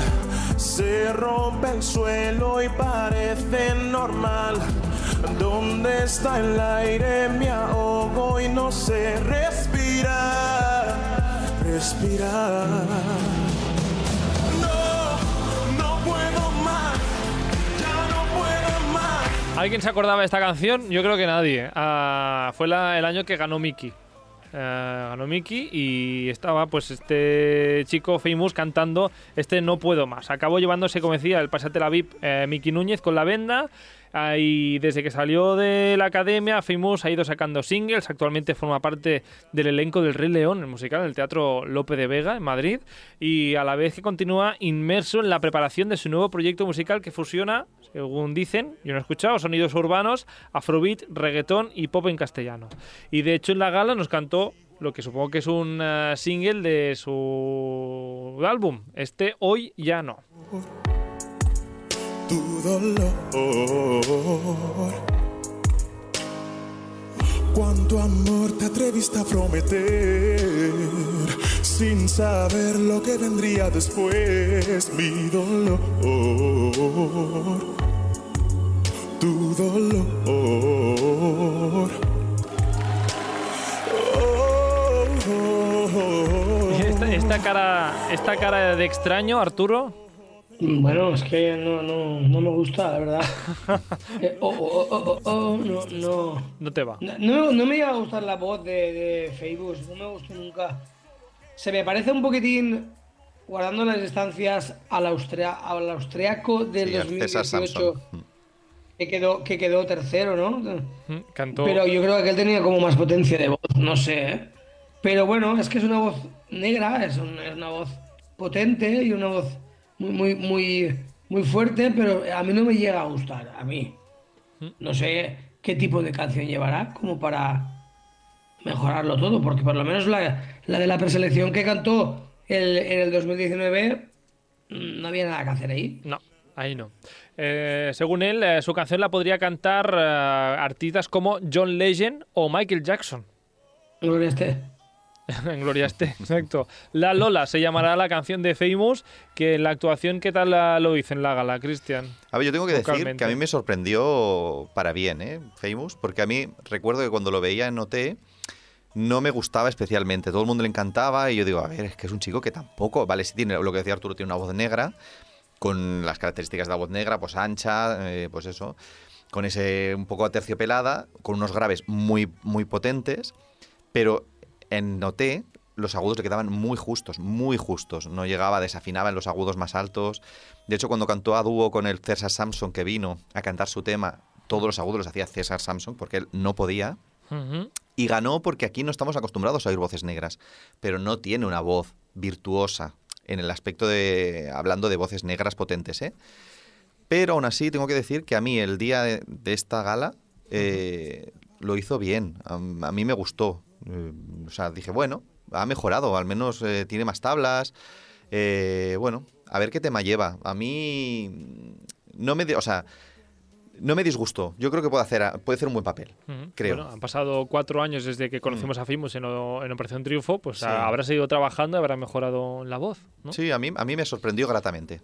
Speaker 8: se rompe el suelo y parece normal. ¿Dónde está el aire? Me ahogo y no sé respirar, respirar.
Speaker 2: ¿Alguien se acordaba de esta canción? Yo creo que nadie. Ah, fue la- el año que ganó Mickey. Eh, ganó Mickey y estaba pues este chico famous cantando este No Puedo Más. Acabó llevándose, como decía, el pasate la VIP eh, Mickey Núñez con la venda y desde que salió de la academia Famous ha ido sacando singles. Actualmente forma parte del elenco del Rey León, el musical, en el Teatro Lope de Vega en Madrid y a la vez que continúa inmerso en la preparación de su nuevo proyecto musical que fusiona, según dicen, yo no he escuchado, sonidos urbanos, afrobeat, reggaetón y pop en castellano. Y de hecho en la gala nos cantó lo que supongo que es un eh, single de su álbum, este Hoy ya no.
Speaker 8: Tu dolor. Cuánto amor te atreviste a prometer sin saber lo que vendría después. Mi dolor, tu dolor.
Speaker 2: Esta, esta cara, esta cara de extraño, Arturo,
Speaker 1: Bueno, es que no, no, no me gusta, la verdad. Eh, oh, oh, oh, oh, oh, no, no.
Speaker 2: no te va.
Speaker 1: No, no me llega a gustar la voz de, de Facebook, no me gustó nunca. Se me parece un poquitín, guardando las distancias, al, austria, al austriaco del
Speaker 3: Sí, al César
Speaker 1: 2018,
Speaker 3: Samson.
Speaker 1: que quedó, que quedó tercero, ¿no?
Speaker 2: Cantó.
Speaker 1: Pero yo creo que él tenía como más potencia de voz, no sé. ¿eh? Pero bueno, es que es una voz negra, es, un- es una voz potente y una voz muy, muy, muy, muy fuerte, pero a mí no me llega a gustar, a mí. No sé qué tipo de canción llevará como para mejorarlo todo, porque por lo menos la, la de la preselección que cantó el- en el 2019 mm, no había nada que hacer ahí.
Speaker 2: No, ahí no. Eh, según él, eh, su canción la podría cantar eh, artistas como John Legend o Michael Jackson. en Gloria esté, exacto. La Lola se llamará la canción de Famous, que en la actuación, ¿qué tal la- lo hizo en la gala, Cristian?
Speaker 3: A ver, yo tengo que decir que a mí me sorprendió para bien, ¿eh? Famous, porque a mí recuerdo que cuando lo veía en OT, no me gustaba especialmente. Todo el mundo le encantaba y yo digo, a ver, es que es un chico que tampoco, vale, si tiene, lo que decía Arturo, tiene una voz negra, con las características de la voz negra, pues ancha, eh, pues eso, con ese un poco aterciopelada, con unos graves muy, muy potentes, pero en noté los agudos le quedaban muy justos, muy justos. No llegaba, desafinaba en los agudos más altos. De hecho, cuando cantó a dúo con el César Samson que vino a cantar su tema, todos los agudos los hacía César Samson porque él no podía. Y ganó porque aquí no estamos acostumbrados a oír voces negras, pero no tiene una voz virtuosa en el aspecto de hablando de voces negras potentes, ¿eh? Pero aún así tengo que decir que a mí el día de, de esta gala eh, lo hizo bien, a, a mí me gustó. Eh, o sea, dije, bueno, ha mejorado, al menos eh, tiene más tablas. Eh, bueno, a ver qué tema lleva. A mí mm, no me, o sea, no me disgustó. Yo creo que puede hacer, puede hacer un buen papel. Creo.
Speaker 2: Bueno, han pasado cuatro años desde que conocimos a Fimus en, o- en Operación Triunfo, pues
Speaker 3: Sí.
Speaker 2: a- habrá seguido trabajando y habrá mejorado la voz. ¿no?
Speaker 3: Sí, a mí, a mí me sorprendió gratamente.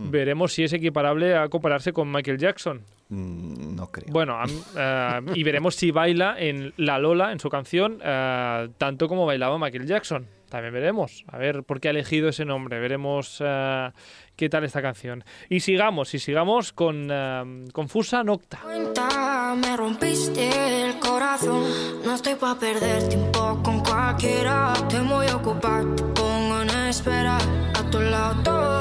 Speaker 2: Veremos si es equiparable a compararse con Michael Jackson.
Speaker 3: Mm, No creo.
Speaker 2: Bueno, eh, y veremos si baila en La Lola, en su canción, eh, tanto como bailaba Michael Jackson. También veremos. A ver por qué ha elegido ese nombre. Veremos eh, qué tal esta canción. Y sigamos, y sigamos con Confusa Nocta.
Speaker 7: cuenta, me rompiste el corazón. No estoy pa' perder tiempo con cualquiera. Estoy muy ocupado, te pongo en espera. A tu lado todo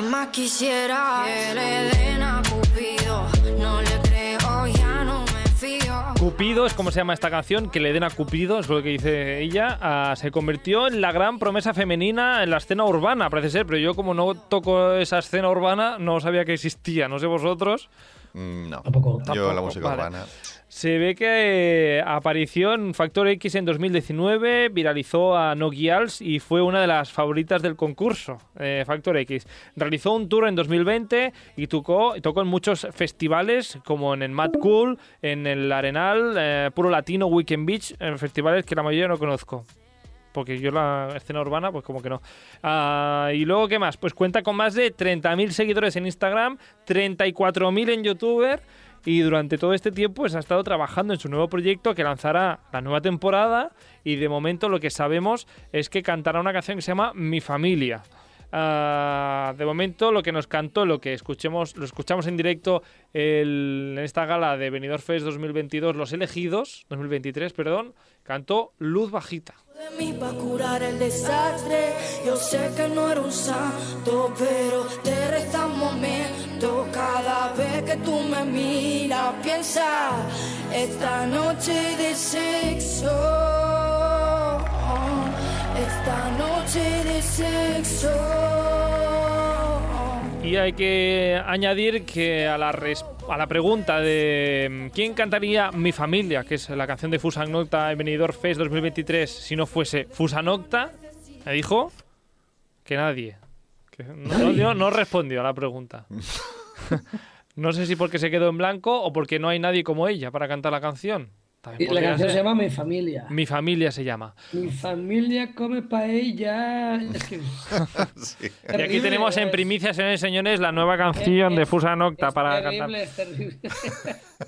Speaker 7: que más quisiera. Que le den a Cupido, no le creo, ya no me fío.
Speaker 2: Cupido es como se llama esta canción, que le den a Cupido, es lo que dice ella. ah, se convirtió en la gran promesa femenina en la escena urbana, parece ser, pero yo como no toco esa escena urbana, no sabía que existía. No sé vosotros.
Speaker 3: Mm, No.
Speaker 1: Tampoco.
Speaker 3: Yo
Speaker 2: Tampoco,
Speaker 3: la música
Speaker 2: vale.
Speaker 3: urbana.
Speaker 2: Se ve que eh, apareció en Factor X en 2019, viralizó a No Girls y fue una de las favoritas del concurso eh, Factor X. Realizó un tour en 2020 y tocó, y tocó en muchos festivales como en el Mad Cool, en el Arenal, eh, Puro Latino, Weekend Beach, en festivales que la mayoría no conozco. Porque yo la escena urbana, pues como que no. Ah, y luego, ¿qué más? Pues cuenta con más de 30.000 seguidores en Instagram, 34.000 en YouTube. Y durante todo este tiempo pues, ha estado trabajando en su nuevo proyecto que lanzará la nueva temporada. Y de momento lo que sabemos es que cantará una canción que se llama Mi Familia. Ah, de momento lo que nos cantó, lo que escuchemos, lo escuchamos en directo en esta gala de Benidorm Fest 2022, Los Elegidos, 2023, perdón, cantó Luz Bajita.
Speaker 7: De mí para curar el desastre. Yo sé que no era un santo, pero te resta un momento. Cada vez que tú me miras, piensa esta noche de sexo. Esta noche de sexo.
Speaker 2: Y hay que añadir que a la, a la pregunta de mm, ¿quién cantaría Mi Familia?, que es la canción de Fusa Nocta en Benidorm Fest 2023, si no fuese Fusa Nocta, me dijo que nadie. Que no, no dio- no respondió a la pregunta. no sé si porque se quedó en blanco o porque no hay nadie como ella para cantar la canción. También
Speaker 1: Y la canción
Speaker 2: ser.
Speaker 1: se llama Mi Familia.
Speaker 2: Mi familia se llama.
Speaker 1: Mi familia come paella. Es que.
Speaker 3: Sí.
Speaker 2: Y aquí tenemos en primicia, señores y señores, la nueva canción de Fusa Nocta
Speaker 1: es
Speaker 2: para
Speaker 1: terrible,
Speaker 2: cantar.
Speaker 1: Es terrible.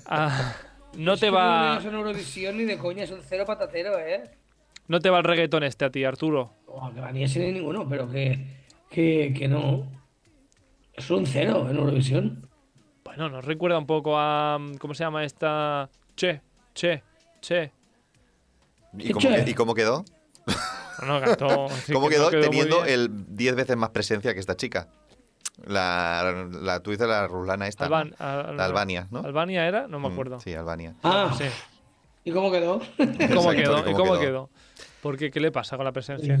Speaker 2: Ah, no
Speaker 1: Es
Speaker 2: te
Speaker 1: que
Speaker 2: va.
Speaker 1: No en Eurovisión ni de coña, es un cero patatero, ¿eh?
Speaker 2: No te va el reggaetón este a ti, Arturo.
Speaker 1: Oh, que va ni ese ni ninguno, pero que, que, que no. Es un cero en Eurovisión.
Speaker 2: Bueno, nos recuerda un poco a. ¿Cómo se llama esta? Che, che, che.
Speaker 3: ¿Y cómo, que- ¿Y cómo quedó?
Speaker 2: No, cantó. sí
Speaker 3: ¿Cómo
Speaker 2: que no
Speaker 3: quedó teniendo el 10 veces más presencia que esta chica? La, la tú dices la rulana esta. ¿no?
Speaker 2: Alban- al-
Speaker 3: La Albania, ¿no?
Speaker 2: ¿Albania era? No me
Speaker 3: Mm,
Speaker 2: acuerdo.
Speaker 3: Sí, Albania.
Speaker 1: Ah,
Speaker 2: Sí.
Speaker 1: ¿y cómo quedó?
Speaker 2: ¿Cómo
Speaker 3: Exacto,
Speaker 2: quedó? ¿Y
Speaker 3: ¿cómo
Speaker 2: cómo
Speaker 3: quedó?
Speaker 2: quedó? Porque, ¿qué le pasa con la presencia?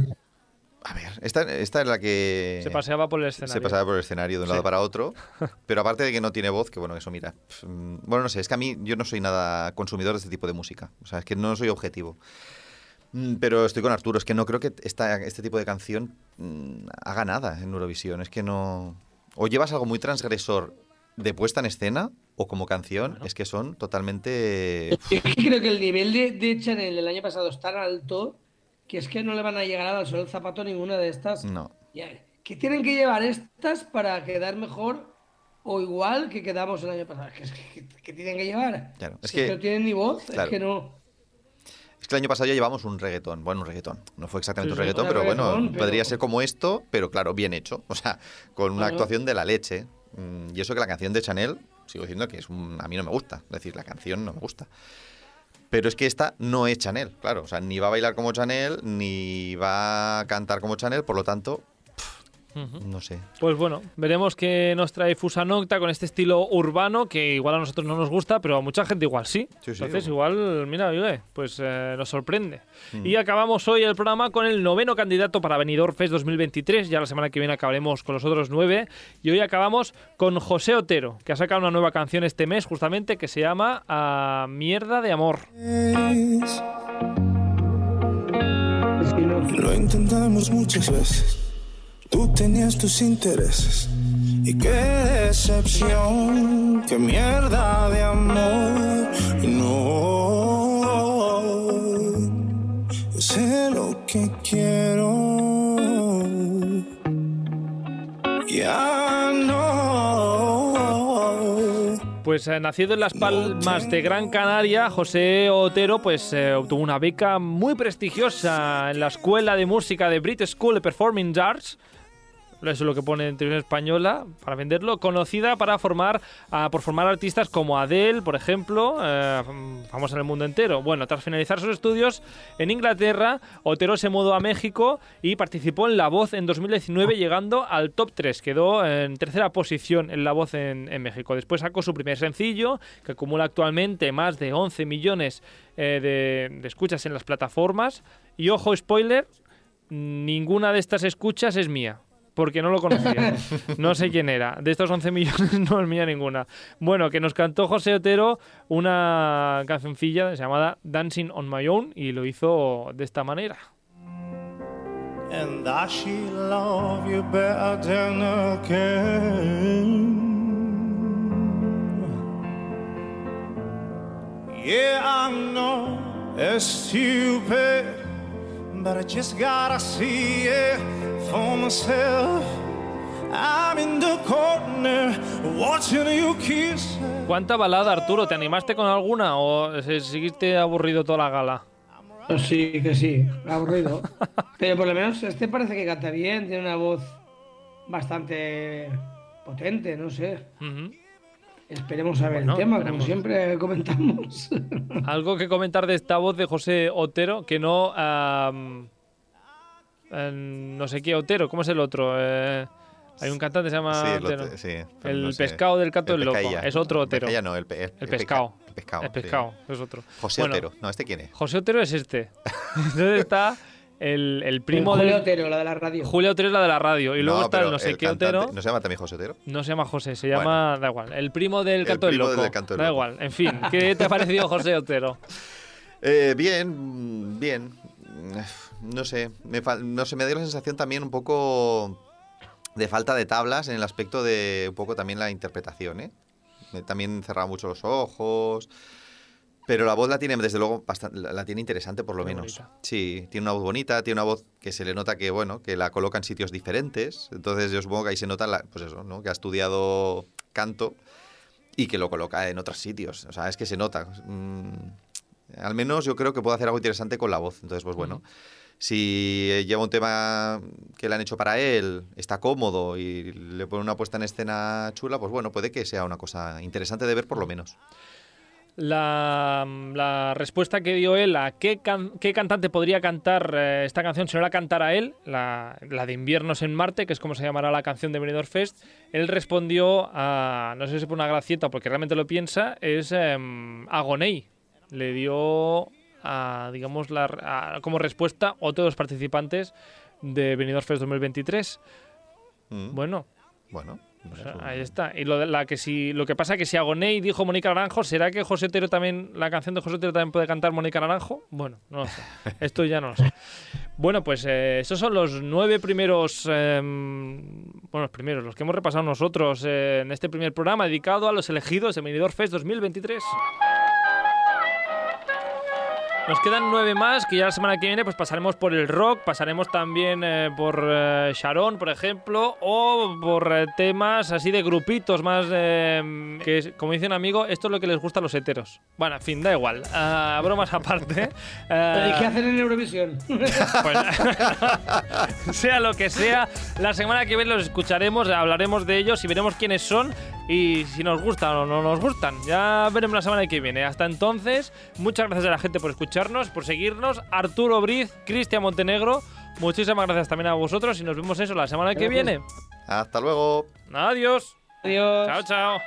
Speaker 3: A ver, esta, esta es la que
Speaker 2: Se paseaba por el escenario.
Speaker 3: se pasaba por el escenario de un
Speaker 2: Sí.
Speaker 3: lado para otro. Pero aparte de que no tiene voz, que bueno, eso mira. mm, Bueno, no sé, es que a mí yo no soy nada consumidor de este tipo de música. O sea, es que no soy objetivo. Mm, Pero estoy con Arturo, es que no creo que esta, este tipo de canción mm, haga nada en Eurovisión. Es que no. O llevas algo muy transgresor de puesta en escena o como canción, es que son totalmente.
Speaker 1: Yo es que creo que el nivel de, de Chanel del año pasado es tan alto que es que no le van a llegar al suelo zapato ninguna de estas.
Speaker 3: No.
Speaker 1: ¿Qué tienen que llevar estas para quedar mejor o igual que quedamos el año pasado. Que, es que, que tienen que llevar.
Speaker 3: Claro, es
Speaker 1: Si
Speaker 3: que-
Speaker 1: no tienen ni voz,
Speaker 3: claro.
Speaker 1: es que no.
Speaker 3: Es que el año pasado ya llevamos un reggaetón. Bueno, un reggaetón. No fue exactamente
Speaker 2: Sí,
Speaker 3: un reggaetón, pero bueno,
Speaker 1: reggaetón, pero-
Speaker 3: podría ser como esto, pero claro, bien hecho. O sea, con una
Speaker 1: Claro.
Speaker 3: actuación de la leche. Mm, Y eso que la canción de Chanel, sigo diciendo que es un, a mí no me gusta. Es decir, la canción no me gusta. Pero es que esta no es Chanel, claro. O sea, ni va a bailar como Chanel, ni va a cantar como Chanel, por lo tanto, no sé.
Speaker 2: Pues bueno, veremos qué nos trae Fusa Nocta con este estilo urbano que igual a nosotros no nos gusta, pero a mucha gente igual sí.
Speaker 3: Sí, sí,
Speaker 2: Entonces
Speaker 3: bueno.
Speaker 2: igual, mira, oye, pues eh, nos sorprende.
Speaker 3: Mm.
Speaker 2: Y acabamos hoy el programa con el noveno candidato para Benidorm Fest 2023. Ya la semana que viene acabaremos con los otros nueve. Y hoy acabamos con José Otero, que ha sacado una nueva canción este mes justamente que se llama ah, Mierda de Amor.
Speaker 1: Es.
Speaker 8: Lo intentamos muchas veces. Tú tenías tus intereses. Y qué decepción, qué mierda de amor. Y no, sé lo que quiero. Ya no.
Speaker 2: Pues eh, nacido en Las Palmas de Gran Canaria, José Otero pues eh, obtuvo una beca muy prestigiosa en la Escuela de Música de British School of Performing Arts. Eso es lo que pone en televisión española para venderlo, conocida para formar a, por formar artistas como Adele, por ejemplo, eh, famosa en el mundo entero. Bueno, tras finalizar sus estudios en Inglaterra, Otero se mudó a México y participó en La Voz en 2019, llegando al top 3. Quedó en tercera posición en La Voz en, en México. Después sacó su primer sencillo, que acumula actualmente más de 11 millones eh, de, de escuchas en las plataformas. Y ojo, spoiler, ninguna de estas escuchas es mía. Porque no lo conocía. No sé quién era. De estos 11 millones no es mía ninguna. Bueno, que nos cantó José Otero una cancioncilla llamada Dancing on My Own y lo hizo de esta manera.
Speaker 8: And I she love you better than I can. Yeah, I know it's stupid, but I just gotta see it for myself. I'm in the corner watching you kiss. her.
Speaker 2: ¿Cuánta balada, Arturo? ¿Te animaste con alguna o se- seguiste aburrido toda la gala?
Speaker 1: Pues sí, que sí, aburrido. Pero por lo menos este parece que canta bien, tiene una voz bastante potente, no sé. Esperemos a ver
Speaker 2: Bueno,
Speaker 1: el tema,
Speaker 2: esperemos.
Speaker 1: como siempre comentamos.
Speaker 2: Algo que comentar de esta voz de José Otero, que no... no sé qué Otero, ¿cómo es el otro? Eh, hay un cantante que se llama
Speaker 3: Sí, el
Speaker 2: Otero.
Speaker 3: sí,
Speaker 2: El
Speaker 3: no sé.
Speaker 2: pescado del canto
Speaker 3: El
Speaker 2: del loco. Es otro
Speaker 3: El
Speaker 2: Otero.
Speaker 3: pescadilla no, el, pe- el,
Speaker 2: El pescado.
Speaker 3: El pescado.
Speaker 2: El
Speaker 3: sí.
Speaker 2: pescado, es otro.
Speaker 3: José
Speaker 2: Bueno,
Speaker 3: Otero. No, ¿este quién es?
Speaker 2: José Otero es este. Entonces está el, el primo
Speaker 1: El Julio
Speaker 2: del...
Speaker 1: Otero, la de la radio.
Speaker 2: Julio Otero es la de la radio. Y luego está el no sé
Speaker 3: el
Speaker 2: qué
Speaker 3: cantante-
Speaker 2: Otero.
Speaker 3: ¿No se llama también José Otero?
Speaker 2: No se llama José, se llama. Da igual. El primo del
Speaker 3: El
Speaker 2: canto del
Speaker 3: primo
Speaker 2: loco.
Speaker 3: del canto del
Speaker 2: da
Speaker 3: loco.
Speaker 2: igual. En fin, ¿qué te ha parecido José Otero?
Speaker 3: Eh, bien, bien. No sé, me, no sé, me dio la sensación también un poco de falta de tablas en el aspecto de un poco también la interpretación, ¿eh? También cerraba mucho los ojos. Pero la voz la tiene, desde luego, bastan- la tiene interesante por lo
Speaker 2: Muy
Speaker 3: menos.
Speaker 2: bonita.
Speaker 3: Sí, tiene una voz bonita, tiene una voz que se le nota que, bueno, que la coloca en sitios diferentes. Entonces yo supongo que ahí se nota, la- pues eso, ¿no? Que ha estudiado canto y que lo coloca en otros sitios. O sea, es que se nota. Mm, al menos yo creo que puede hacer algo interesante con la voz. Entonces, pues bueno, si eh, lleva un tema que le han hecho para él, está cómodo y le pone una puesta en escena chula, pues bueno, puede que sea una cosa interesante de ver por lo menos.
Speaker 2: La, la respuesta que dio él a qué, can- qué cantante podría cantar eh, esta canción si no la cantara él, la, la de Inviernos en Marte, que es como se llamará la canción de Benidorm Fest, él respondió a, no sé si por una gracieta porque realmente lo piensa, es em, Agoney. Le dio, a, digamos, la, a- como respuesta otro de los participantes de Benidorm Fest 2023.
Speaker 3: Mm,
Speaker 2: Bueno,
Speaker 3: bueno,
Speaker 2: o
Speaker 3: es
Speaker 2: sea,
Speaker 3: un-
Speaker 2: ahí está. Y lo, la que si, lo que pasa que si Agoney dijo Mónica Naranjo, ¿será que José Otero también, la canción de José Otero también puede cantar Mónica Naranjo? Bueno, no lo sé. Esto ya no lo sé. Bueno, pues eh, esos son los nueve primeros, eh, bueno, los primeros, los que hemos repasado nosotros eh, en este primer programa dedicado a los elegidos de Benidorm Fest 2023. Nos quedan nueve más, que ya la semana que viene pues pasaremos por el rock, pasaremos también eh, por eh, Sharon, por ejemplo, o por eh, temas así de grupitos más eh, que, como dice un amigo, esto es lo que les gusta a los heteros. Bueno, en fin, da igual. Ah, bromas aparte.
Speaker 1: Pero, ¿Y
Speaker 2: Ah,
Speaker 1: qué hacen en Eurovisión?
Speaker 2: pues, sea lo que sea, la semana que viene los escucharemos, hablaremos de ellos y veremos quiénes son y si nos gustan o no nos gustan. Ya veremos la semana que viene. Hasta entonces, muchas gracias a la gente por escucharnos, por seguirnos. Arturo Briz, Cristian Montenegro, muchísimas gracias también a vosotros y nos vemos eso la semana que viene.
Speaker 3: Hasta luego.
Speaker 2: Adiós.
Speaker 1: Adiós.
Speaker 2: Chao, chao.